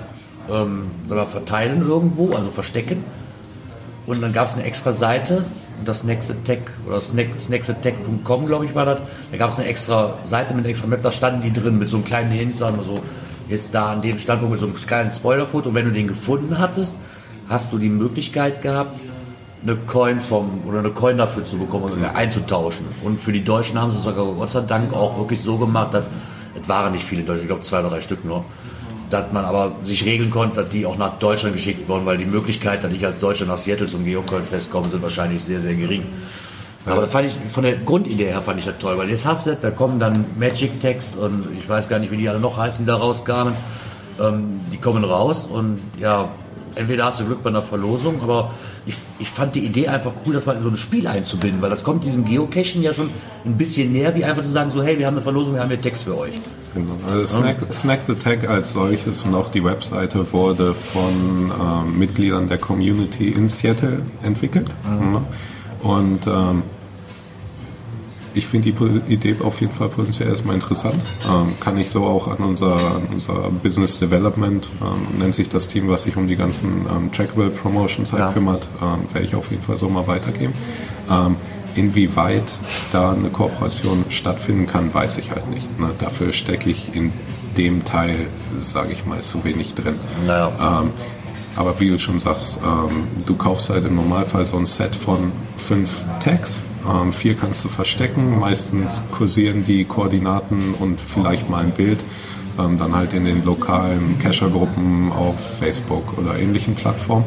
ähm, sag mal, verteilen irgendwo, also verstecken. Und dann gab es eine extra Seite, das Next Attack oder Snack, snacksattack.com, glaube ich, war das. Da gab es eine extra Seite mit einem extra Map, da standen die drin mit so einem kleinen Hinweis, also jetzt da an dem Standpunkt mit so einem kleinen Spoilerfoto. Und wenn du den gefunden hattest, hast du die Möglichkeit gehabt, eine Coin vom oder eine Coin dafür zu bekommen oder einzutauschen. Und für die Deutschen haben sie es sogar Gott sei Dank auch wirklich so gemacht, dass es waren nicht viele Deutsche, ich glaube zwei oder drei Stück nur, dass man aber sich regeln konnte, dass die auch nach Deutschland geschickt wurden, weil die Möglichkeit, dass ich als Deutscher nach Seattle zum Geocoin-Fest komme, sind wahrscheinlich sehr, sehr gering. Aber das fand ich, von der Grundidee her fand ich das toll, weil jetzt hast du, da kommen dann Magic Tags und ich weiß gar nicht, wie die alle noch heißen, die da rauskamen. Ähm, die kommen raus und ja, entweder hast du Glück bei einer Verlosung, aber ich, ich fand die Idee einfach cool, das mal in so ein Spiel einzubinden, weil das kommt diesem Geocachen ja schon ein bisschen näher, wie einfach zu sagen, so hey, wir haben eine Verlosung, wir haben hier Text für euch. Genau. Also Snack, Snack the Tag als solches und auch die Webseite wurde von ähm, Mitgliedern der Community in Seattle entwickelt. Mhm. Und ähm, ich finde die Idee auf jeden Fall potenziell erstmal interessant. Ähm, kann ich so auch an unser, an unser Business Development, ähm, nennt sich das Team, was sich um die ganzen ähm, Trackable Promotions halt ja. kümmert, ähm, werde ich auf jeden Fall so mal weitergeben. Ähm, inwieweit da eine Kooperation stattfinden kann, weiß ich halt nicht. Ne? Dafür stecke ich in dem Teil, sage ich mal, zu wenig drin. Naja. Ähm, aber wie du schon sagst, du kaufst halt im Normalfall so ein Set von fünf Tags ähm, vier kannst du verstecken. Meistens kursieren die Koordinaten und vielleicht mal ein Bild ähm, dann halt in den lokalen Cacher-Gruppen auf Facebook oder ähnlichen Plattformen.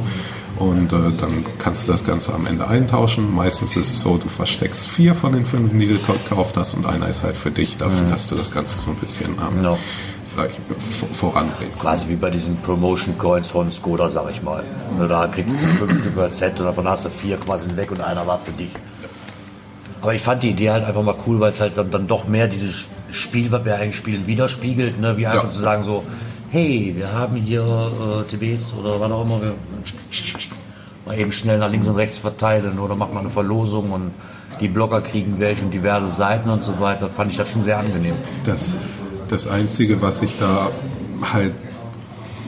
Und äh, dann kannst du das Ganze am Ende eintauschen. Meistens ist es so, du versteckst vier von den fünf, die du gekauft hast und einer ist halt für dich, dafür, mhm. dass du das Ganze so ein bisschen ähm, no. ich, voranbringst. Quasi wie bei diesen Promotion Coins von Skoda, sag ich mal. Mhm. Da kriegst du fünf Stück als Set und davon hast du vier quasi weg und einer war für dich. Aber ich fand die Idee halt einfach mal cool, weil es halt dann, dann doch mehr dieses Spiel, was wir eigentlich spielen, widerspiegelt, ne? wie einfach ja. zu sagen so, hey, wir haben hier äh, TBs oder was auch immer, wir mal eben schnell nach links und rechts verteilen oder machen mal eine Verlosung und die Blogger kriegen welche und diverse Seiten und so weiter, fand ich das schon sehr angenehm. Das, das Einzige, was ich da halt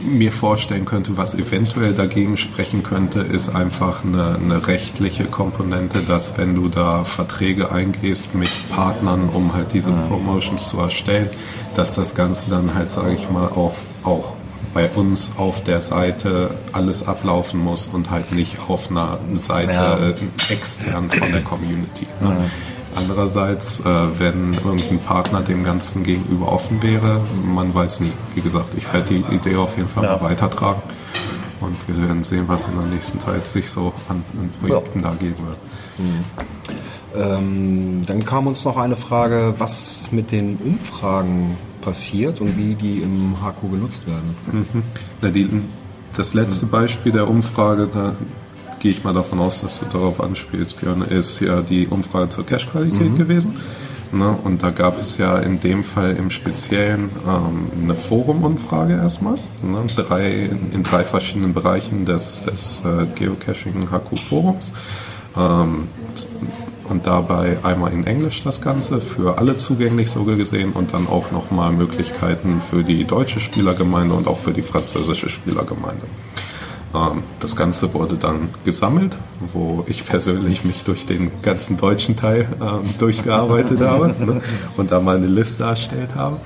mir vorstellen könnte, was eventuell dagegen sprechen könnte, ist einfach eine, eine, rechtliche Komponente, dass wenn du da Verträge eingehst mit Partnern, um halt diese mhm. Promotions zu erstellen, dass das Ganze dann halt, sage ich mal, auch, auch bei uns auf der Seite alles ablaufen muss und halt nicht auf einer Seite ja. extern von der Community. Ne? Mhm. Andererseits, äh, wenn irgendein Partner dem Ganzen gegenüber offen wäre, man weiß nie. Wie gesagt, ich werde die Idee auf jeden Fall ja. mal weitertragen. Und wir werden sehen, was in der nächsten Zeit sich so an, an Projekten ja. da geben wird. Mhm. Ähm, dann kam uns noch eine Frage, was mit den Umfragen passiert und wie die im HQ genutzt werden. Mhm. Na, die, das letzte Beispiel der Umfrage, da gehe ich mal davon aus, dass du darauf anspielst, Björn, ist ja die Umfrage zur Cache-Qualität mhm. gewesen. Ne? Und da gab es ja in dem Fall im Speziellen ähm, eine Forum-Umfrage erstmal, ne? drei, in drei verschiedenen Bereichen des, des äh, Geocaching-HQ-Forums. Ähm, und dabei einmal in Englisch das Ganze, für alle zugänglich so gesehen und dann auch nochmal Möglichkeiten für die deutsche Spielergemeinde und auch für die französische Spielergemeinde. Ähm, das Ganze wurde dann gesammelt, wo ich persönlich mich durch den ganzen deutschen Teil ähm, durchgearbeitet [laughs] habe ne, und da mal eine Liste erstellt habe.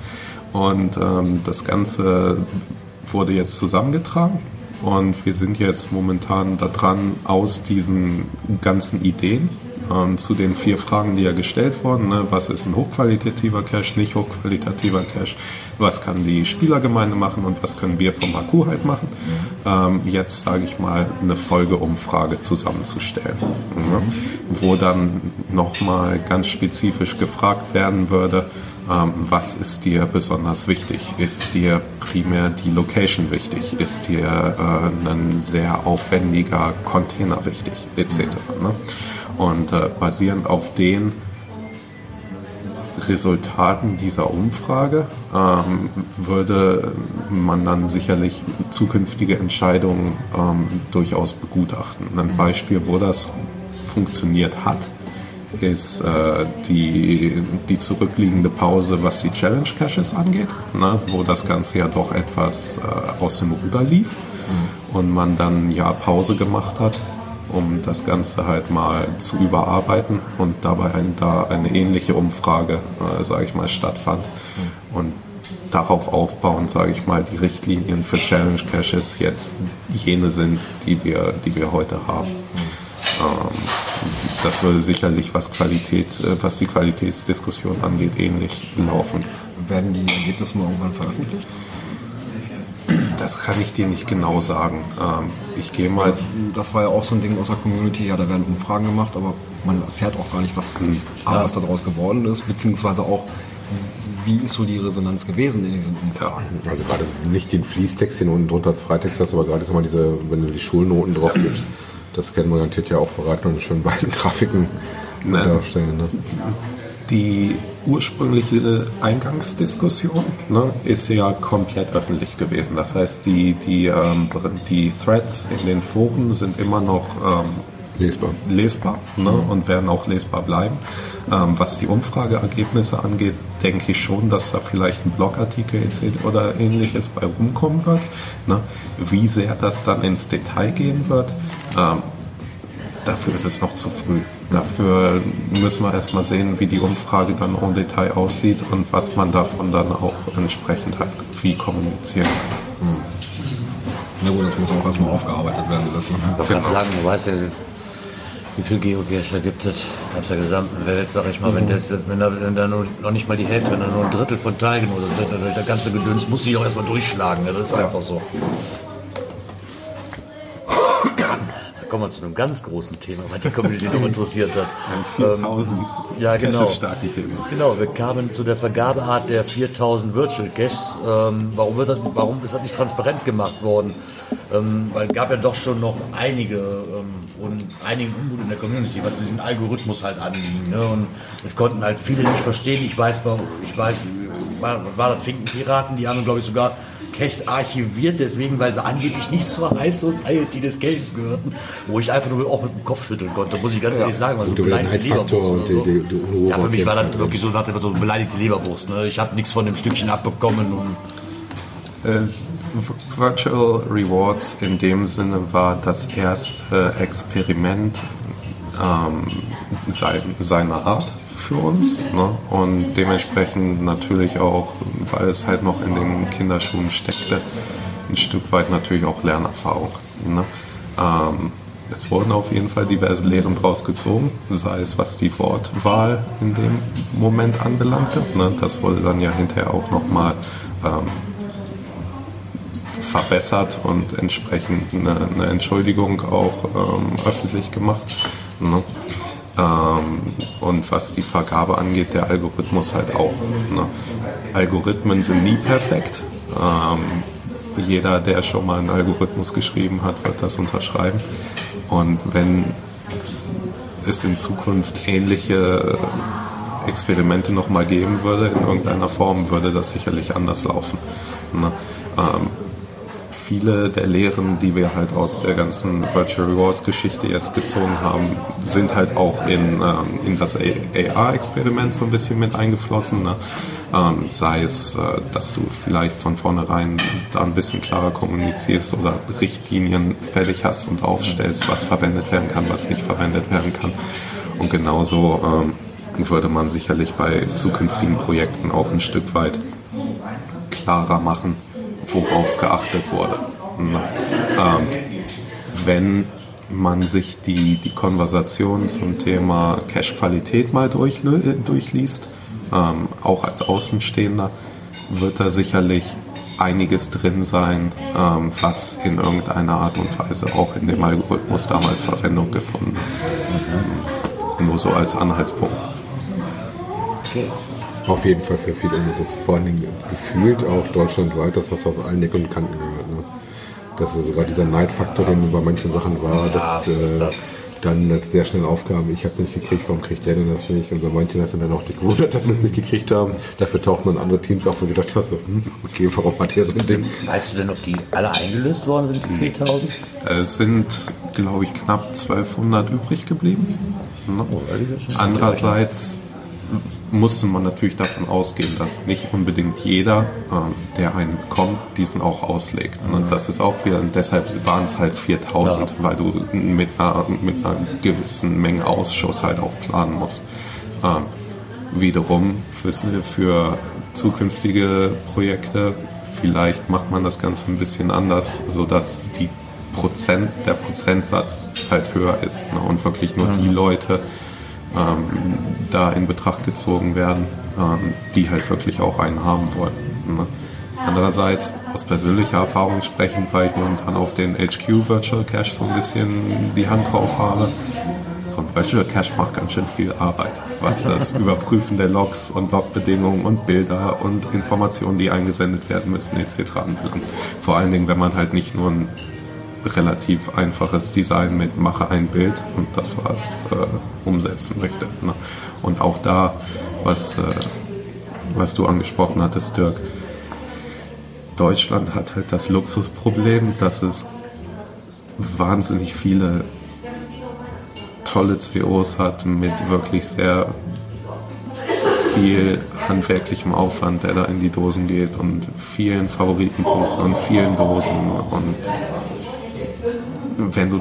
Und ähm, das Ganze wurde jetzt zusammengetragen und wir sind jetzt momentan daran, aus diesen ganzen Ideen ähm, zu den vier Fragen, die ja gestellt wurden. Ne? Was ist ein hochqualitativer Cache, nicht hochqualitativer Cache? Was kann die Spielergemeinde machen und was können wir vom HQ halt machen? Ähm, jetzt sage ich mal eine Folgeumfrage zusammenzustellen, ne? wo dann nochmal ganz spezifisch gefragt werden würde, ähm, was ist dir besonders wichtig? Ist dir primär die Location wichtig? Ist dir äh, ein sehr aufwendiger Container wichtig? Etc. Ne? Und äh, basierend auf den Resultaten dieser Umfrage ähm, würde man dann sicherlich zukünftige Entscheidungen ähm, durchaus begutachten. Ein mhm. Beispiel, wo das funktioniert hat, ist äh, die, die zurückliegende Pause, was die Challenge Caches angeht, ne, wo das Ganze ja doch etwas äh, aus dem Ruder lief mhm. und man dann ein Jahr Pause gemacht hat um das Ganze halt mal zu überarbeiten und dabei ein, da eine ähnliche Umfrage, äh, sage ich mal, stattfand. Und darauf aufbauen, sage ich mal, die Richtlinien für Challenge Caches jetzt jene sind, die wir, die wir heute haben. Ähm, das würde sicherlich, was Qualität, äh, was die Qualitätsdiskussion angeht, ähnlich laufen. Werden die Ergebnisse mal irgendwann veröffentlicht? Das kann ich dir nicht genau sagen. Ähm, ich gehe mal. Das war ja auch so ein Ding aus der Community. Ja, da werden Umfragen gemacht, aber man erfährt auch gar nicht, was, hm. A, was daraus geworden ist, beziehungsweise auch, wie ist so die Resonanz gewesen in diesen Umfragen? Also gerade nicht den Fließtext, den unten drunter als Freitext hast, aber gerade mal diese, wenn du die Schulnoten drauf gibst, das kann man garantiert ja auch verraten und schön beiden Grafiken Nein. darstellen. Ne? Die ursprüngliche Eingangsdiskussion ne, ist ja komplett öffentlich gewesen. Das heißt, die, die, ähm, die Threads in den Foren sind immer noch ähm, Lesbar. lesbar ne, und werden auch lesbar bleiben. Ähm, was die Umfrageergebnisse angeht, denke ich schon, dass da vielleicht ein Blogartikel oder ähnliches bei rumkommen wird. Ne. Wie sehr das dann ins Detail gehen wird, ähm, dafür ist es noch zu früh. Dafür müssen wir erstmal sehen, wie die Umfrage dann im Detail aussieht und was man davon dann auch entsprechend halt wie kommunizieren kann. Na gut, das muss auch erstmal aufgearbeitet werden. Das, Ich wollte gerade sagen, du weißt ja, wie viele Geocacher gibt es auf der gesamten Welt, sag ich mal, wenn das wenn da, wenn da nur, noch nicht mal die Hälfte, wenn da nur ein Drittel von teilgenommen wird, dann der ganze Gedöns muss sich auch erstmal durchschlagen, ne? das ist einfach so. Kommen wir zu einem ganz großen Thema, was die Community [laughs] noch interessiert hat. Ein 4000 ja, genau. Caches stark die Themen. Genau, wir kamen zu der Vergabeart der 4000 Virtual Caches. Ähm, warum, wird das, warum ist das nicht transparent gemacht worden? Ähm, weil es gab ja doch schon noch einige ähm, und einigen Unmut in der Community, was diesen Algorithmus halt anging. Ne? Und das konnten halt viele nicht verstehen. Ich weiß, ich weiß, war, war das Finkenpiraten, die haben glaube ich sogar Caches archiviert, deswegen, weil sie angeblich nicht zur High Society des Caches gehörten, wo ich einfach nur auch mit dem Kopf schütteln konnte, muss ich ganz ehrlich sagen. den beleidigte Leberwurst und oder die- die- die Unruhe Ja, für mich war Fall das drin. wirklich so dem Motto, beleidigte Leberwurst. Ne? Ich habe nichts von dem Stückchen abbekommen und Äh, Virtual Rewards in dem Sinne war das erste Experiment ähm, sein, seiner Art für uns ne? und dementsprechend natürlich auch, weil es halt noch in den Kinderschuhen steckte, ein Stück weit natürlich auch Lernerfahrung. Ne? Ähm, es wurden auf jeden Fall diverse Lehren draus gezogen, sei es was die Wortwahl in dem Moment anbelangte. Ne? Das wurde dann ja hinterher auch nochmal ähm, verbessert und entsprechend eine, eine Entschuldigung auch ähm, öffentlich gemacht. Ne? Ähm, und was die Vergabe angeht, der Algorithmus halt auch. Ne? Algorithmen sind nie perfekt. Ähm, jeder, der schon mal einen Algorithmus geschrieben hat, wird das unterschreiben. Und wenn es in Zukunft ähnliche Experimente nochmal geben würde, in irgendeiner Form, würde das sicherlich anders laufen. Ne? Ähm, viele der Lehren, die wir halt aus der ganzen Virtual Rewards Geschichte jetzt gezogen haben, sind halt auch in, ähm, in das AR-Experiment so ein bisschen mit eingeflossen. Ne? Ähm, sei es, äh, dass du vielleicht von vornherein da ein bisschen klarer kommunizierst oder Richtlinien fertig hast und aufstellst, was verwendet werden kann, was nicht verwendet werden kann. Und genauso ähm, würde man sicherlich bei zukünftigen Projekten auch ein Stück weit klarer machen, worauf geachtet wurde. Ne? Ähm, wenn man sich die, die Konversation zum Thema Cache-Qualität mal durchlö- durchliest, ähm, auch als Außenstehender, wird da sicherlich einiges drin sein, ähm, was in irgendeiner Art und Weise auch in dem Algorithmus damals Verwendung gefunden hat. Nur so als Anhaltspunkt. Auf jeden Fall für viele und das vor allen Dingen gefühlt auch deutschlandweit, das hast du aus allen Ecken und Kanten gehört. Ne? Dass es sogar dieser Neidfaktor, den bei manchen Sachen war, dass äh, dann sehr schnell aufgaben, ich habe es nicht gekriegt, warum kriegt der denn das nicht? Und bei manchen hast du dann auch dich gewundert, dass sie es nicht gekriegt haben. Dafür tauchen dann andere Teams auf und gedacht hast, so, hm, okay, warum hat der so ein Ding? weißt du denn, ob die alle eingelöst worden sind, die 4000? Es sind, glaube ich, knapp 1200 übrig geblieben. Ne? Andererseits musste man natürlich davon ausgehen, dass nicht unbedingt jeder, ähm, der einen bekommt, diesen auch auslegt. Und das ist auch wieder, und deshalb waren es halt 4000, weil du mit einer, mit einer gewissen Menge Ausschuss halt auch planen musst. Ähm, wiederum für, für zukünftige Projekte, vielleicht macht man das Ganze ein bisschen anders, sodass die Prozent, der Prozentsatz halt höher ist ne? und wirklich nur die Leute ähm, da in Betracht gezogen werden, ähm, die halt wirklich auch einen haben wollen. Ne? Andererseits, aus persönlicher Erfahrung sprechend, weil ich momentan auf den HQ Virtual Cache so ein bisschen die Hand drauf habe, so ein Virtual Cache macht ganz schön viel Arbeit, was das [laughs] Überprüfen der Logs und Logbedingungen und Bilder und Informationen, die eingesendet werden müssen, etc. anbelangt. Vor allen Dingen, wenn man halt nicht nur ein relativ einfaches Design mit mache ein Bild und das war's äh, umsetzen möchte. Ne? Und auch da, was, äh, was du angesprochen hattest, Dirk, Deutschland hat halt das Luxusproblem, dass es wahnsinnig viele tolle COs hat mit wirklich sehr viel handwerklichem Aufwand, der da in die Dosen geht und vielen Favoritenpunkten und vielen Dosen und wenn du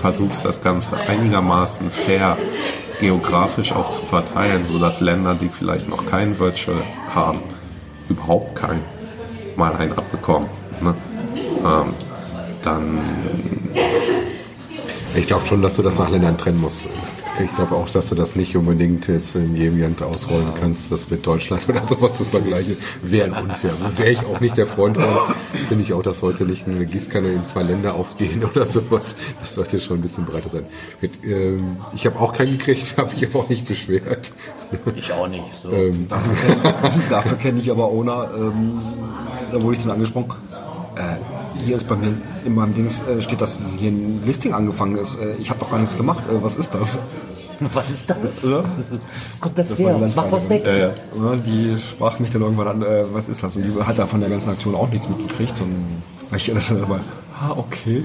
versuchst, das Ganze einigermaßen fair geografisch auch zu verteilen, sodass Länder, die vielleicht noch kein Virtual haben, überhaupt kein mal einen abbekommen, ne? ähm, dann Ich glaube schon, dass du das nach Ländern trennen musst. Ich glaube auch, dass du das nicht unbedingt jetzt in jedem Land ausrollen kannst, das mit Deutschland [laughs] oder sowas zu vergleichen, wäre unfair. Wäre ich auch nicht der Freund von. Finde ich auch, dass sollte nicht eine Gießkanne in zwei Länder aufgehen [laughs] oder sowas. Das sollte schon ein bisschen breiter sein. Mit, ähm, ich habe auch keinen gekriegt, [laughs] habe ich aber auch nicht beschwert. Ich auch nicht. So. Ähm, Dafür kenne ich aber Ona, ähm, da wurde ich dann angesprochen. Äh, hier ist bei mir in meinem Dings äh, steht, dass hier ein Listing angefangen ist. Äh, ich habe doch gar nichts gemacht. Äh, was ist das? [laughs] Was ist das? Oder? Kommt das, Das her? Mach was weg. ja, ja. Die sprach mich dann irgendwann an, äh, was ist das? Und die hat da von der ganzen Aktion auch nichts mitgekriegt. Und ich [laughs] das dann aber, ah, okay.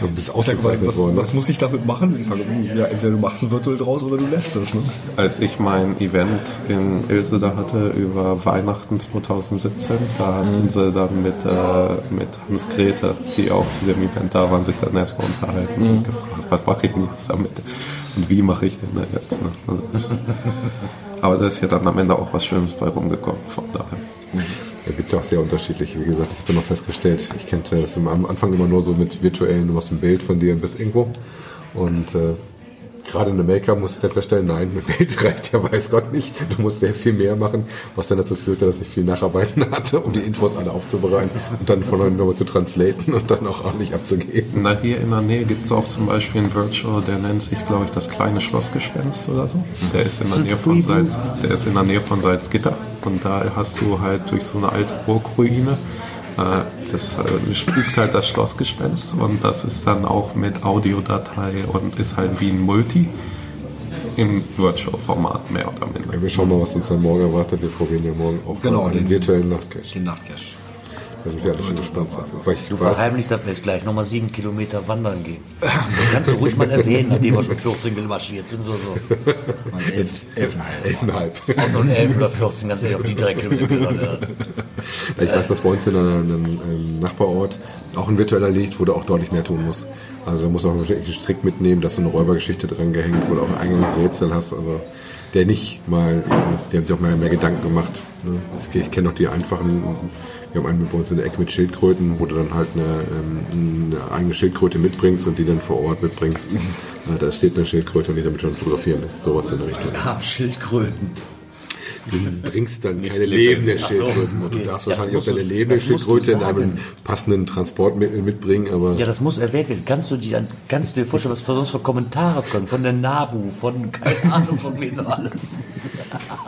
Du bist ausgezeichnet was, worden. was muss ich damit machen? Sie sagen, hm, ja, entweder du machst ein Virtual draus oder du lässt es. Ne? als ich mein Event in Ilse da hatte über Weihnachten 2017, da hatten sie dann mit, äh, mit Hans Grete, die auch zu dem Event da waren, sich dann erstmal unterhalten und gefragt, was mache ich denn jetzt damit und wie mache ich denn da jetzt. Ne? Das- Aber da ist ja dann am Ende auch was Schönes bei rumgekommen, von daher. Da gibt es ja auch sehr unterschiedliche. Wie gesagt, ich habe noch festgestellt, ich kannte das am Anfang immer nur so mit virtuellen, machst ein Bild von dir bis irgendwo. Und äh, gerade eine Maker muss ich dann feststellen, nein, ein Bild [laughs] reicht ja weiß Gott nicht. Du musst sehr viel mehr machen, was dann dazu führte, dass ich viel Nacharbeiten [laughs] hatte, um die Infos alle aufzubereiten und dann von neuem nochmal zu translaten und dann auch ordentlich abzugeben. Na, hier in der Nähe gibt es auch zum Beispiel einen Virtual, der nennt sich, glaube ich, das kleine Schlossgespenst oder so. Der ist in der Nähe von Salz, der ist in der Nähe von Salzgitter. Und da hast du halt durch so eine alte Burgruine, das äh, spukt halt das Schlossgespenst und das ist dann auch mit Audiodatei und ist halt wie ein Multi im Virtual-Format mehr oder minder. Ja, wir schauen mal, was uns dann morgen erwartet. Wir probieren ja morgen auch Genau, den den- virtuellen Nachtcache. Den Nachtcash. Da sind wir alle schon gespannt. Du verheimlichst, dass wir jetzt gleich nochmal sieben Kilometer wandern gehen. Das kannst du ruhig mal erwähnen, nachdem wir schon 14 marschiert sind oder so. Elf, elfeinhalb. elfenhalb. Auch nur 11 oder 14, ganz ehrlich, auf die drei Kilometer. Ich weiß, dass bei uns in einem, einem, einem Nachbarort auch ein virtueller liegt, wo du auch deutlich mehr tun musst. Also da musst du auch wirklich einen Strick mitnehmen, dass du eine Räubergeschichte dran gehängt, wo du auch ein eigenes Rätsel hast, also der nicht mal, die haben sich auch mehr, mehr Gedanken gemacht. Ne? Ich, ich kenne noch die einfachen, wir haben einen bei uns in der Ecke mit Schildkröten, wo du dann halt eine, ähm, eine eigene Schildkröte mitbringst und die dann vor Ort mitbringst. [laughs] Äh, Da steht eine Schildkröte und die damit schon fotografieren lässt, sowas in der Richtung. Ah, Schildkröten. Du bringst dann keine lebende Ach so, Schildkröten. Und du okay. darfst Ja, wahrscheinlich auch du- deine lebende das du Schildkröte in einem passenden Transportmittel mitbringen, aber Ja, das muss erwähnt werden. Kannst du, dir, kannst du dir vorstellen, was für sonst für Kommentare kommen? Von der NABU, von keine Ahnung von wem alles.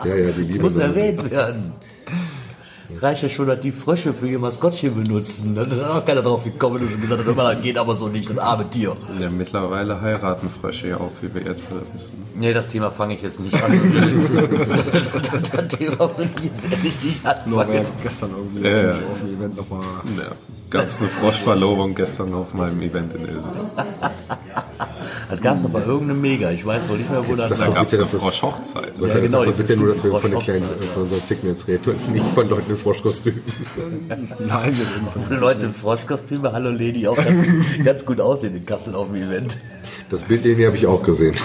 ja, ja, die Das Liebe. muss erwähnt werden. Reicht ja schon, dass die Frösche für ihr Maskottchen benutzen. Da ist auch keiner drauf gekommen und gesagt hat, das geht aber so nicht, das arme Tier. Ja, mittlerweile heiraten Frösche ja auch, wie wir jetzt alle wissen. Nee, das Thema fange ich jetzt nicht an. [laughs] das Thema will ich jetzt ehrlich nicht Nur anfangen. wer gestern irgendwie Ja, ja. auf dem Event nochmal. Ja, gab es eine Froschverlobung gestern auf meinem Event in Ilse. [laughs] Das gab es aber irgendeine Mega. Ich weiß wohl nicht mehr, wo das sag Da gab es eine Froschhochzeit. Leute, Ja, genau, sag mal die bitte nur, dass wir von den kleinen, äh, von unseren Zicken jetzt reden und nicht von Leuten in Froschkostümen. [laughs] Nein, von Leute im Froschkostüme, hallo Lady, auch ganz, [laughs] ganz gut aussehen in Kassel auf dem Event. Das Bild, den habe ich auch gesehen.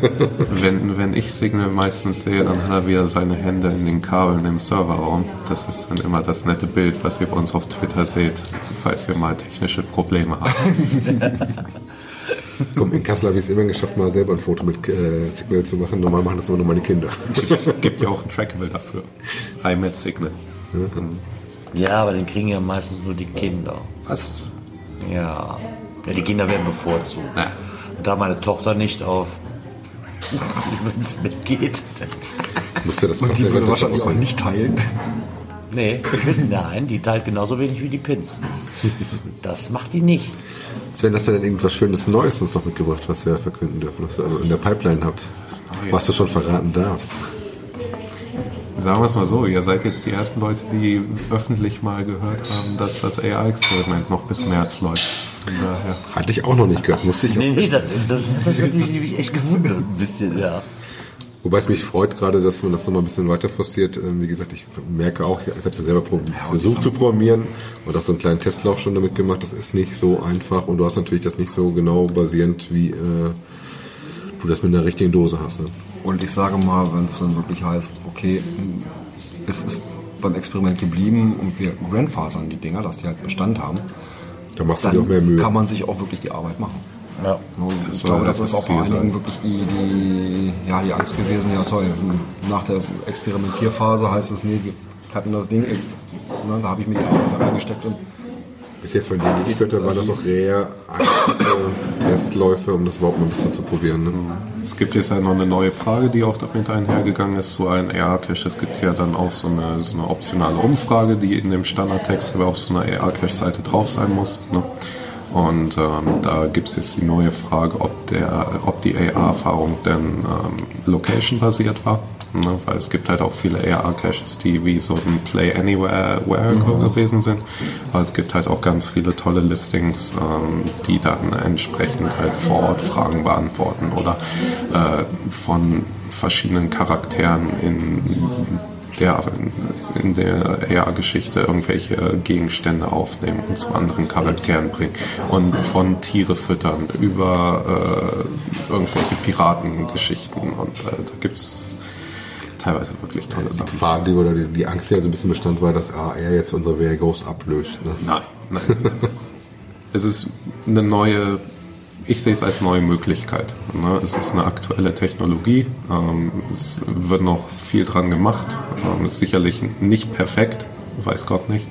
[laughs] Wenn, wenn ich Signal meistens sehe, dann hat er wieder seine Hände in den Kabeln im Serverraum. Das ist dann immer das nette Bild, was ihr bei uns auf Twitter seht, falls wir mal technische Probleme haben. Komm, in Kassel habe ich es immer geschafft, mal selber ein Foto mit äh, Signal zu machen. Normal machen das immer nur meine Kinder. Gibt ja auch ein Trackable dafür. iMed Signal. Ja, aber den kriegen ja meistens nur die Kinder. Was? Ja. Ja, die Kinder werden bevorzugt. Ja. Und da meine Tochter nicht auf [laughs] ins Bett geht. Musste das Und die würde wahrscheinlich auch nicht teilen. Nee, [laughs] nein, die teilt genauso wenig wie die Pins. Das macht die nicht. Sven, hast du denn irgendwas Schönes Neues uns noch mitgebracht, was wir verkünden dürfen, was ihr also in der Pipeline habt? Was du schon verraten darfst. Sagen wir es mal so, ihr seid jetzt die ersten Leute, die öffentlich mal gehört haben, dass das AI-Experiment noch bis März läuft. Von daher. Hatte ich auch noch nicht gehört, musste ich auch. Nee, nee, das, das, das hat mich, mich echt gewundert ein bisschen, ja. Wobei es mich freut gerade, dass man das nochmal ein bisschen weiter forciert. Ähm, Wie gesagt, ich merke auch, ich habe es ja selber versucht zu programmieren und auch so einen kleinen Testlauf schon damit gemacht. Das ist nicht so einfach und du hast natürlich das nicht so genau basierend, wie äh, du das mit einer richtigen Dose hast. Ne? Und ich sage mal, wenn es dann wirklich heißt, okay, es ist beim Experiment geblieben und wir grandfasern die Dinger, dass die halt Bestand haben, Da machst du dir auch mehr Mühe. kann man sich auch wirklich die Arbeit machen. Ja. Und Das ich glaube, das das ist auch bei einigen sein. wirklich die, die, ja, die Angst gewesen, ja toll, nach der Experimentierphase heißt es, nee, wir hatten das Ding, ne, da habe ich mir die Arbeit reingesteckt und Bis jetzt von denen, die ich gehört habe, waren das auch eher aktive Testläufe, um das überhaupt mal ein bisschen zu probieren. Ne? Es gibt jetzt halt noch eine neue Frage, die auch damit einhergegangen ist, so ein AR-Cache. Es gibt ja dann auch so eine, so eine optionale Umfrage, die in dem Standardtext aber auf so einer AR-Cache-Seite drauf sein muss. Ne? Und ähm, da gibt es jetzt die neue Frage, ob, der, ob die AR-Erfahrung denn ähm, location-basiert war. Ne? Weil es gibt halt auch viele AR-Caches, die wie so ein Play Anywhere Where gewesen sind. Aber es gibt halt auch ganz viele tolle Listings, ähm, die dann entsprechend halt vor Ort Fragen beantworten oder äh, von verschiedenen Charakteren in der, in der AR-Geschichte irgendwelche Gegenstände aufnehmen und zu anderen Charakteren bringen. Und von Tiere füttern über äh, irgendwelche Piratengeschichten. Und äh, da gibt es teilweise wirklich tolle Die Sachen. Gefahr, die, oder die, die Angst, die ja so ein bisschen bestand, war, dass AR jetzt unsere Where Goes ablöst. Ne? Nein, nein. es ist eine neue, ich sehe es als neue Möglichkeit. Ne? Es ist eine aktuelle Technologie. Ähm, es wird noch viel dran gemacht. Ähm, ist sicherlich nicht perfekt, weiß Gott nicht.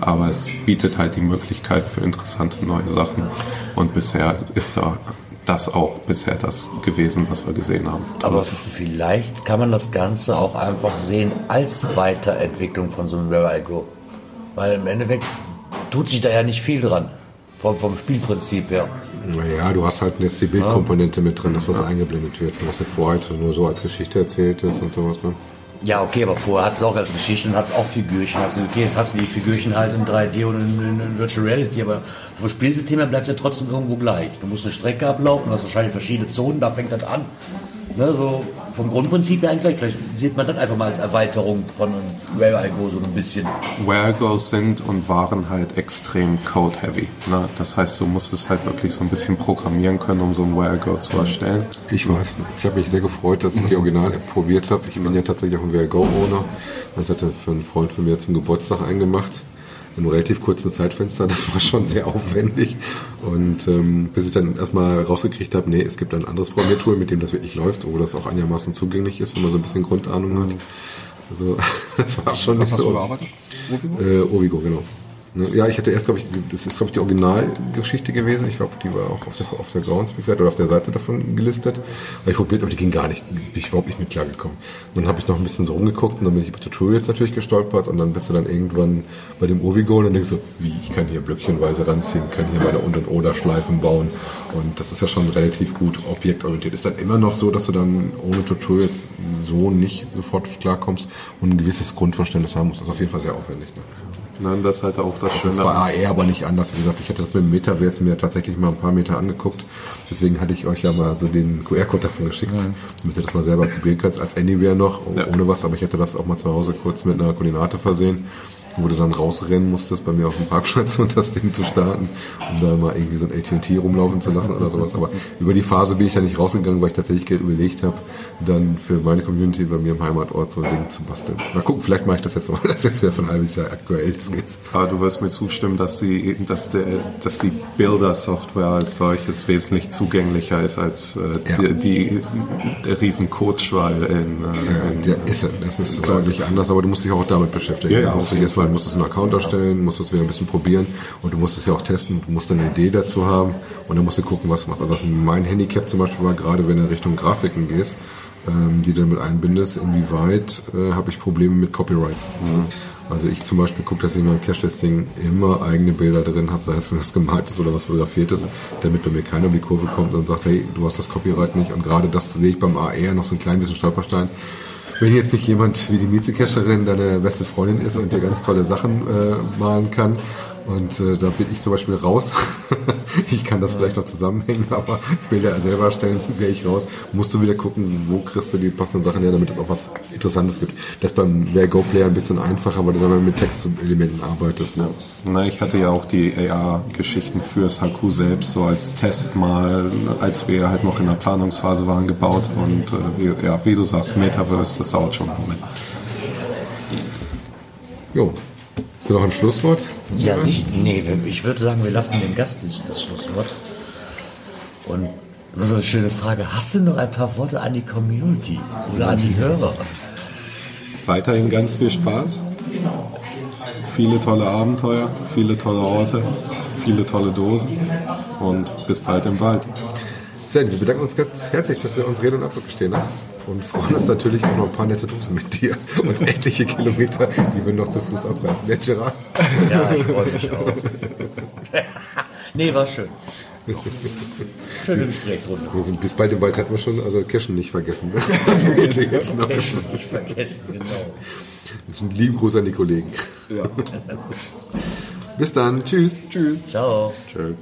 Aber es bietet halt die Möglichkeit für interessante neue Sachen. Und bisher ist da das auch bisher das gewesen, was wir gesehen haben. Aber vielleicht kann man das Ganze auch einfach sehen als Weiterentwicklung von so einem Where I Go. Weil im Endeffekt tut sich da ja nicht viel dran. Vom, vom Spielprinzip her. Naja, du hast halt jetzt die Bildkomponente mit drin, das was eingeblendet wird. Was du vorher halt nur so als Geschichte erzählt ist und sowas. Ne? Ja, okay, aber vorher hat es auch als Geschichte und hat es auch Figürchen. Hast du, okay, jetzt hast du die Figürchen halt in 3D und in, in, in Virtual Reality, aber vom Spielsystem her bleibt ja trotzdem irgendwo gleich. Du musst eine Strecke ablaufen, hast wahrscheinlich verschiedene Zonen, da fängt das an. Ne, so vom Grundprinzip her eigentlich gleich. Vielleicht sieht man das einfach mal als Erweiterung von Where I Go so ein bisschen. Where-Goes sind und waren halt extrem code-heavy. Ne? Das heißt, du musstest halt wirklich so ein bisschen programmieren können, um so ein Where-Go zu erstellen. Ich weiß. Ich habe mich sehr gefreut, dass ich die Original-App probiert habe. Ich bin ja tatsächlich auch ein Where Go-Owner und hatte für einen Freund von mir zum Geburtstag eingemacht. In einem relativ kurzen Zeitfenster, das war schon sehr aufwendig. Und ähm, bis ich dann erstmal rausgekriegt habe, nee, es gibt ein anderes Programmiertool, mit dem das wirklich läuft, wo das auch einigermaßen zugänglich ist, wenn man so ein bisschen Grundahnung hat. Also [laughs] das war schon was nicht hast du so. gearbeitet? Ovigo? Äh, Ovigo, genau. Ne, Ja, ich hatte erst, glaube ich, das ist, glaube ich, die Originalgeschichte gewesen. Ich glaube, die war auch auf der, auf der Groundspeak-Seite oder auf der Seite davon gelistet. Aber ich probiert, aber die ging gar nicht, bin ich überhaupt nicht mit klargekommen. Und dann habe ich noch ein bisschen so rumgeguckt und dann bin ich über Tutorials natürlich gestolpert und dann bist du dann irgendwann bei dem Ovigo und denkst du, wie, ich kann hier blöckchenweise ranziehen, kann hier meine Und- und Oder-Schleifen bauen. Und das ist ja schon relativ gut objektorientiert. Ist dann immer noch so, dass du dann ohne Tutorials so nicht sofort klarkommst und ein gewisses Grundverständnis haben musst. Das ist auf jeden Fall sehr aufwendig. Ne? Ne? Das ist halt auch das Das Schöne. bei AR aber nicht anders. Wie gesagt, ich hatte das mit dem Metaverse mir tatsächlich mal ein paar Meter angeguckt. Deswegen hatte ich euch ja mal so den QR-Code davon geschickt, damit ihr das mal selber probieren könnt. Als Anywhere noch, Ja. ohne was. Aber ich hätte das auch mal zu Hause kurz mit einer Koordinate versehen, wo du dann rausrennen musstest bei mir auf dem Parkplatz und [laughs] das Ding zu starten, um da mal irgendwie so ein AT&T rumlaufen zu lassen oder sowas. Aber über die Phase bin ich ja nicht rausgegangen, weil ich tatsächlich Geld überlegt habe, dann für meine Community bei mir im Heimatort so ein Ding zu basteln. Mal gucken, vielleicht mache ich das jetzt mal. [laughs] Das ist jetzt wieder für ein halbes Jahr aktuell. Geht's. Aber du wirst mir zustimmen, dass, sie, dass, der, dass die Builder-Software als solches wesentlich zugänglicher ist als äh, Ja. die, die, der riesen Codeschwall in, äh, Ja, in der ist. Das ist deutlich anders, aber du musst dich auch damit beschäftigen. Ja, ja, du musst auf dich jeden Auswahl, musst du einen Account erstellen, musst es wieder ein bisschen probieren und du musst es ja auch testen, du musst eine Idee dazu haben und dann musst du gucken, was du machst. Also mein Handicap zum Beispiel war, gerade wenn du Richtung Grafiken gehst, ähm, die du damit einbindest, inwieweit äh, habe ich Probleme mit Copyrights. Also ich zum Beispiel gucke, dass ich in meinem Cache-Testing immer eigene Bilder drin habe, sei es was gemalt ist oder was fotografiert ist, damit bei mir keiner um die Kurve kommt und sagt, hey, du hast das Copyright nicht. Und gerade das sehe ich beim AR noch so ein klein bisschen Stolperstein. Wenn jetzt nicht jemand wie die Mietzecacherin deine beste Freundin ist und dir ganz tolle Sachen äh, malen kann, und äh, da bin ich zum Beispiel raus. [laughs] ich kann das vielleicht noch zusammenhängen, aber das Bilder selber stellen, wäre ich raus. Musst du wieder gucken, wo kriegst du die passenden Sachen her, damit es auch was Interessantes gibt. Das ist beim Go-Player ein bisschen einfacher, weil du dann mit Textelementen arbeitest. Ne? Na, ich hatte ja auch die AR-Geschichten fürs HQ selbst so als Test mal, als wir halt noch in der Planungsphase waren, gebaut. Und äh, wie, ja, wie du sagst, Metaverse, das dauert schon einen Moment. Jo. Ist da noch ein Schlusswort? Ja, ich, nee, ich würde sagen, wir lassen dem Gast das- das Schlusswort. Und so eine schöne Frage. Hast du noch ein paar Worte an die Community oder an die Hörer? Weiterhin ganz viel Spaß. Viele tolle Abenteuer, viele tolle Orte, viele tolle Dosen und bis bald im Wald. Sven, wir bedanken uns ganz herzlich, dass du uns Rede und Antwort gestehen hast. Und freuen uns natürlich auch noch ein paar nette Dosen mit dir und etliche Kilometer, die wir noch zu Fuß abreißen. Wer Gerard? Ja, ich freue mich auch. [laughs] nee, war schön. Schöne Gesprächsrunde. Bis bald im Wald hatten wir schon, also Cashen nicht vergessen. [laughs] Das fehlte jetzt noch. Nicht vergessen, genau. Einen lieben Gruß an die Kollegen. Ja. Bis dann. Tschüss. Tschüss. Ciao. Tschö.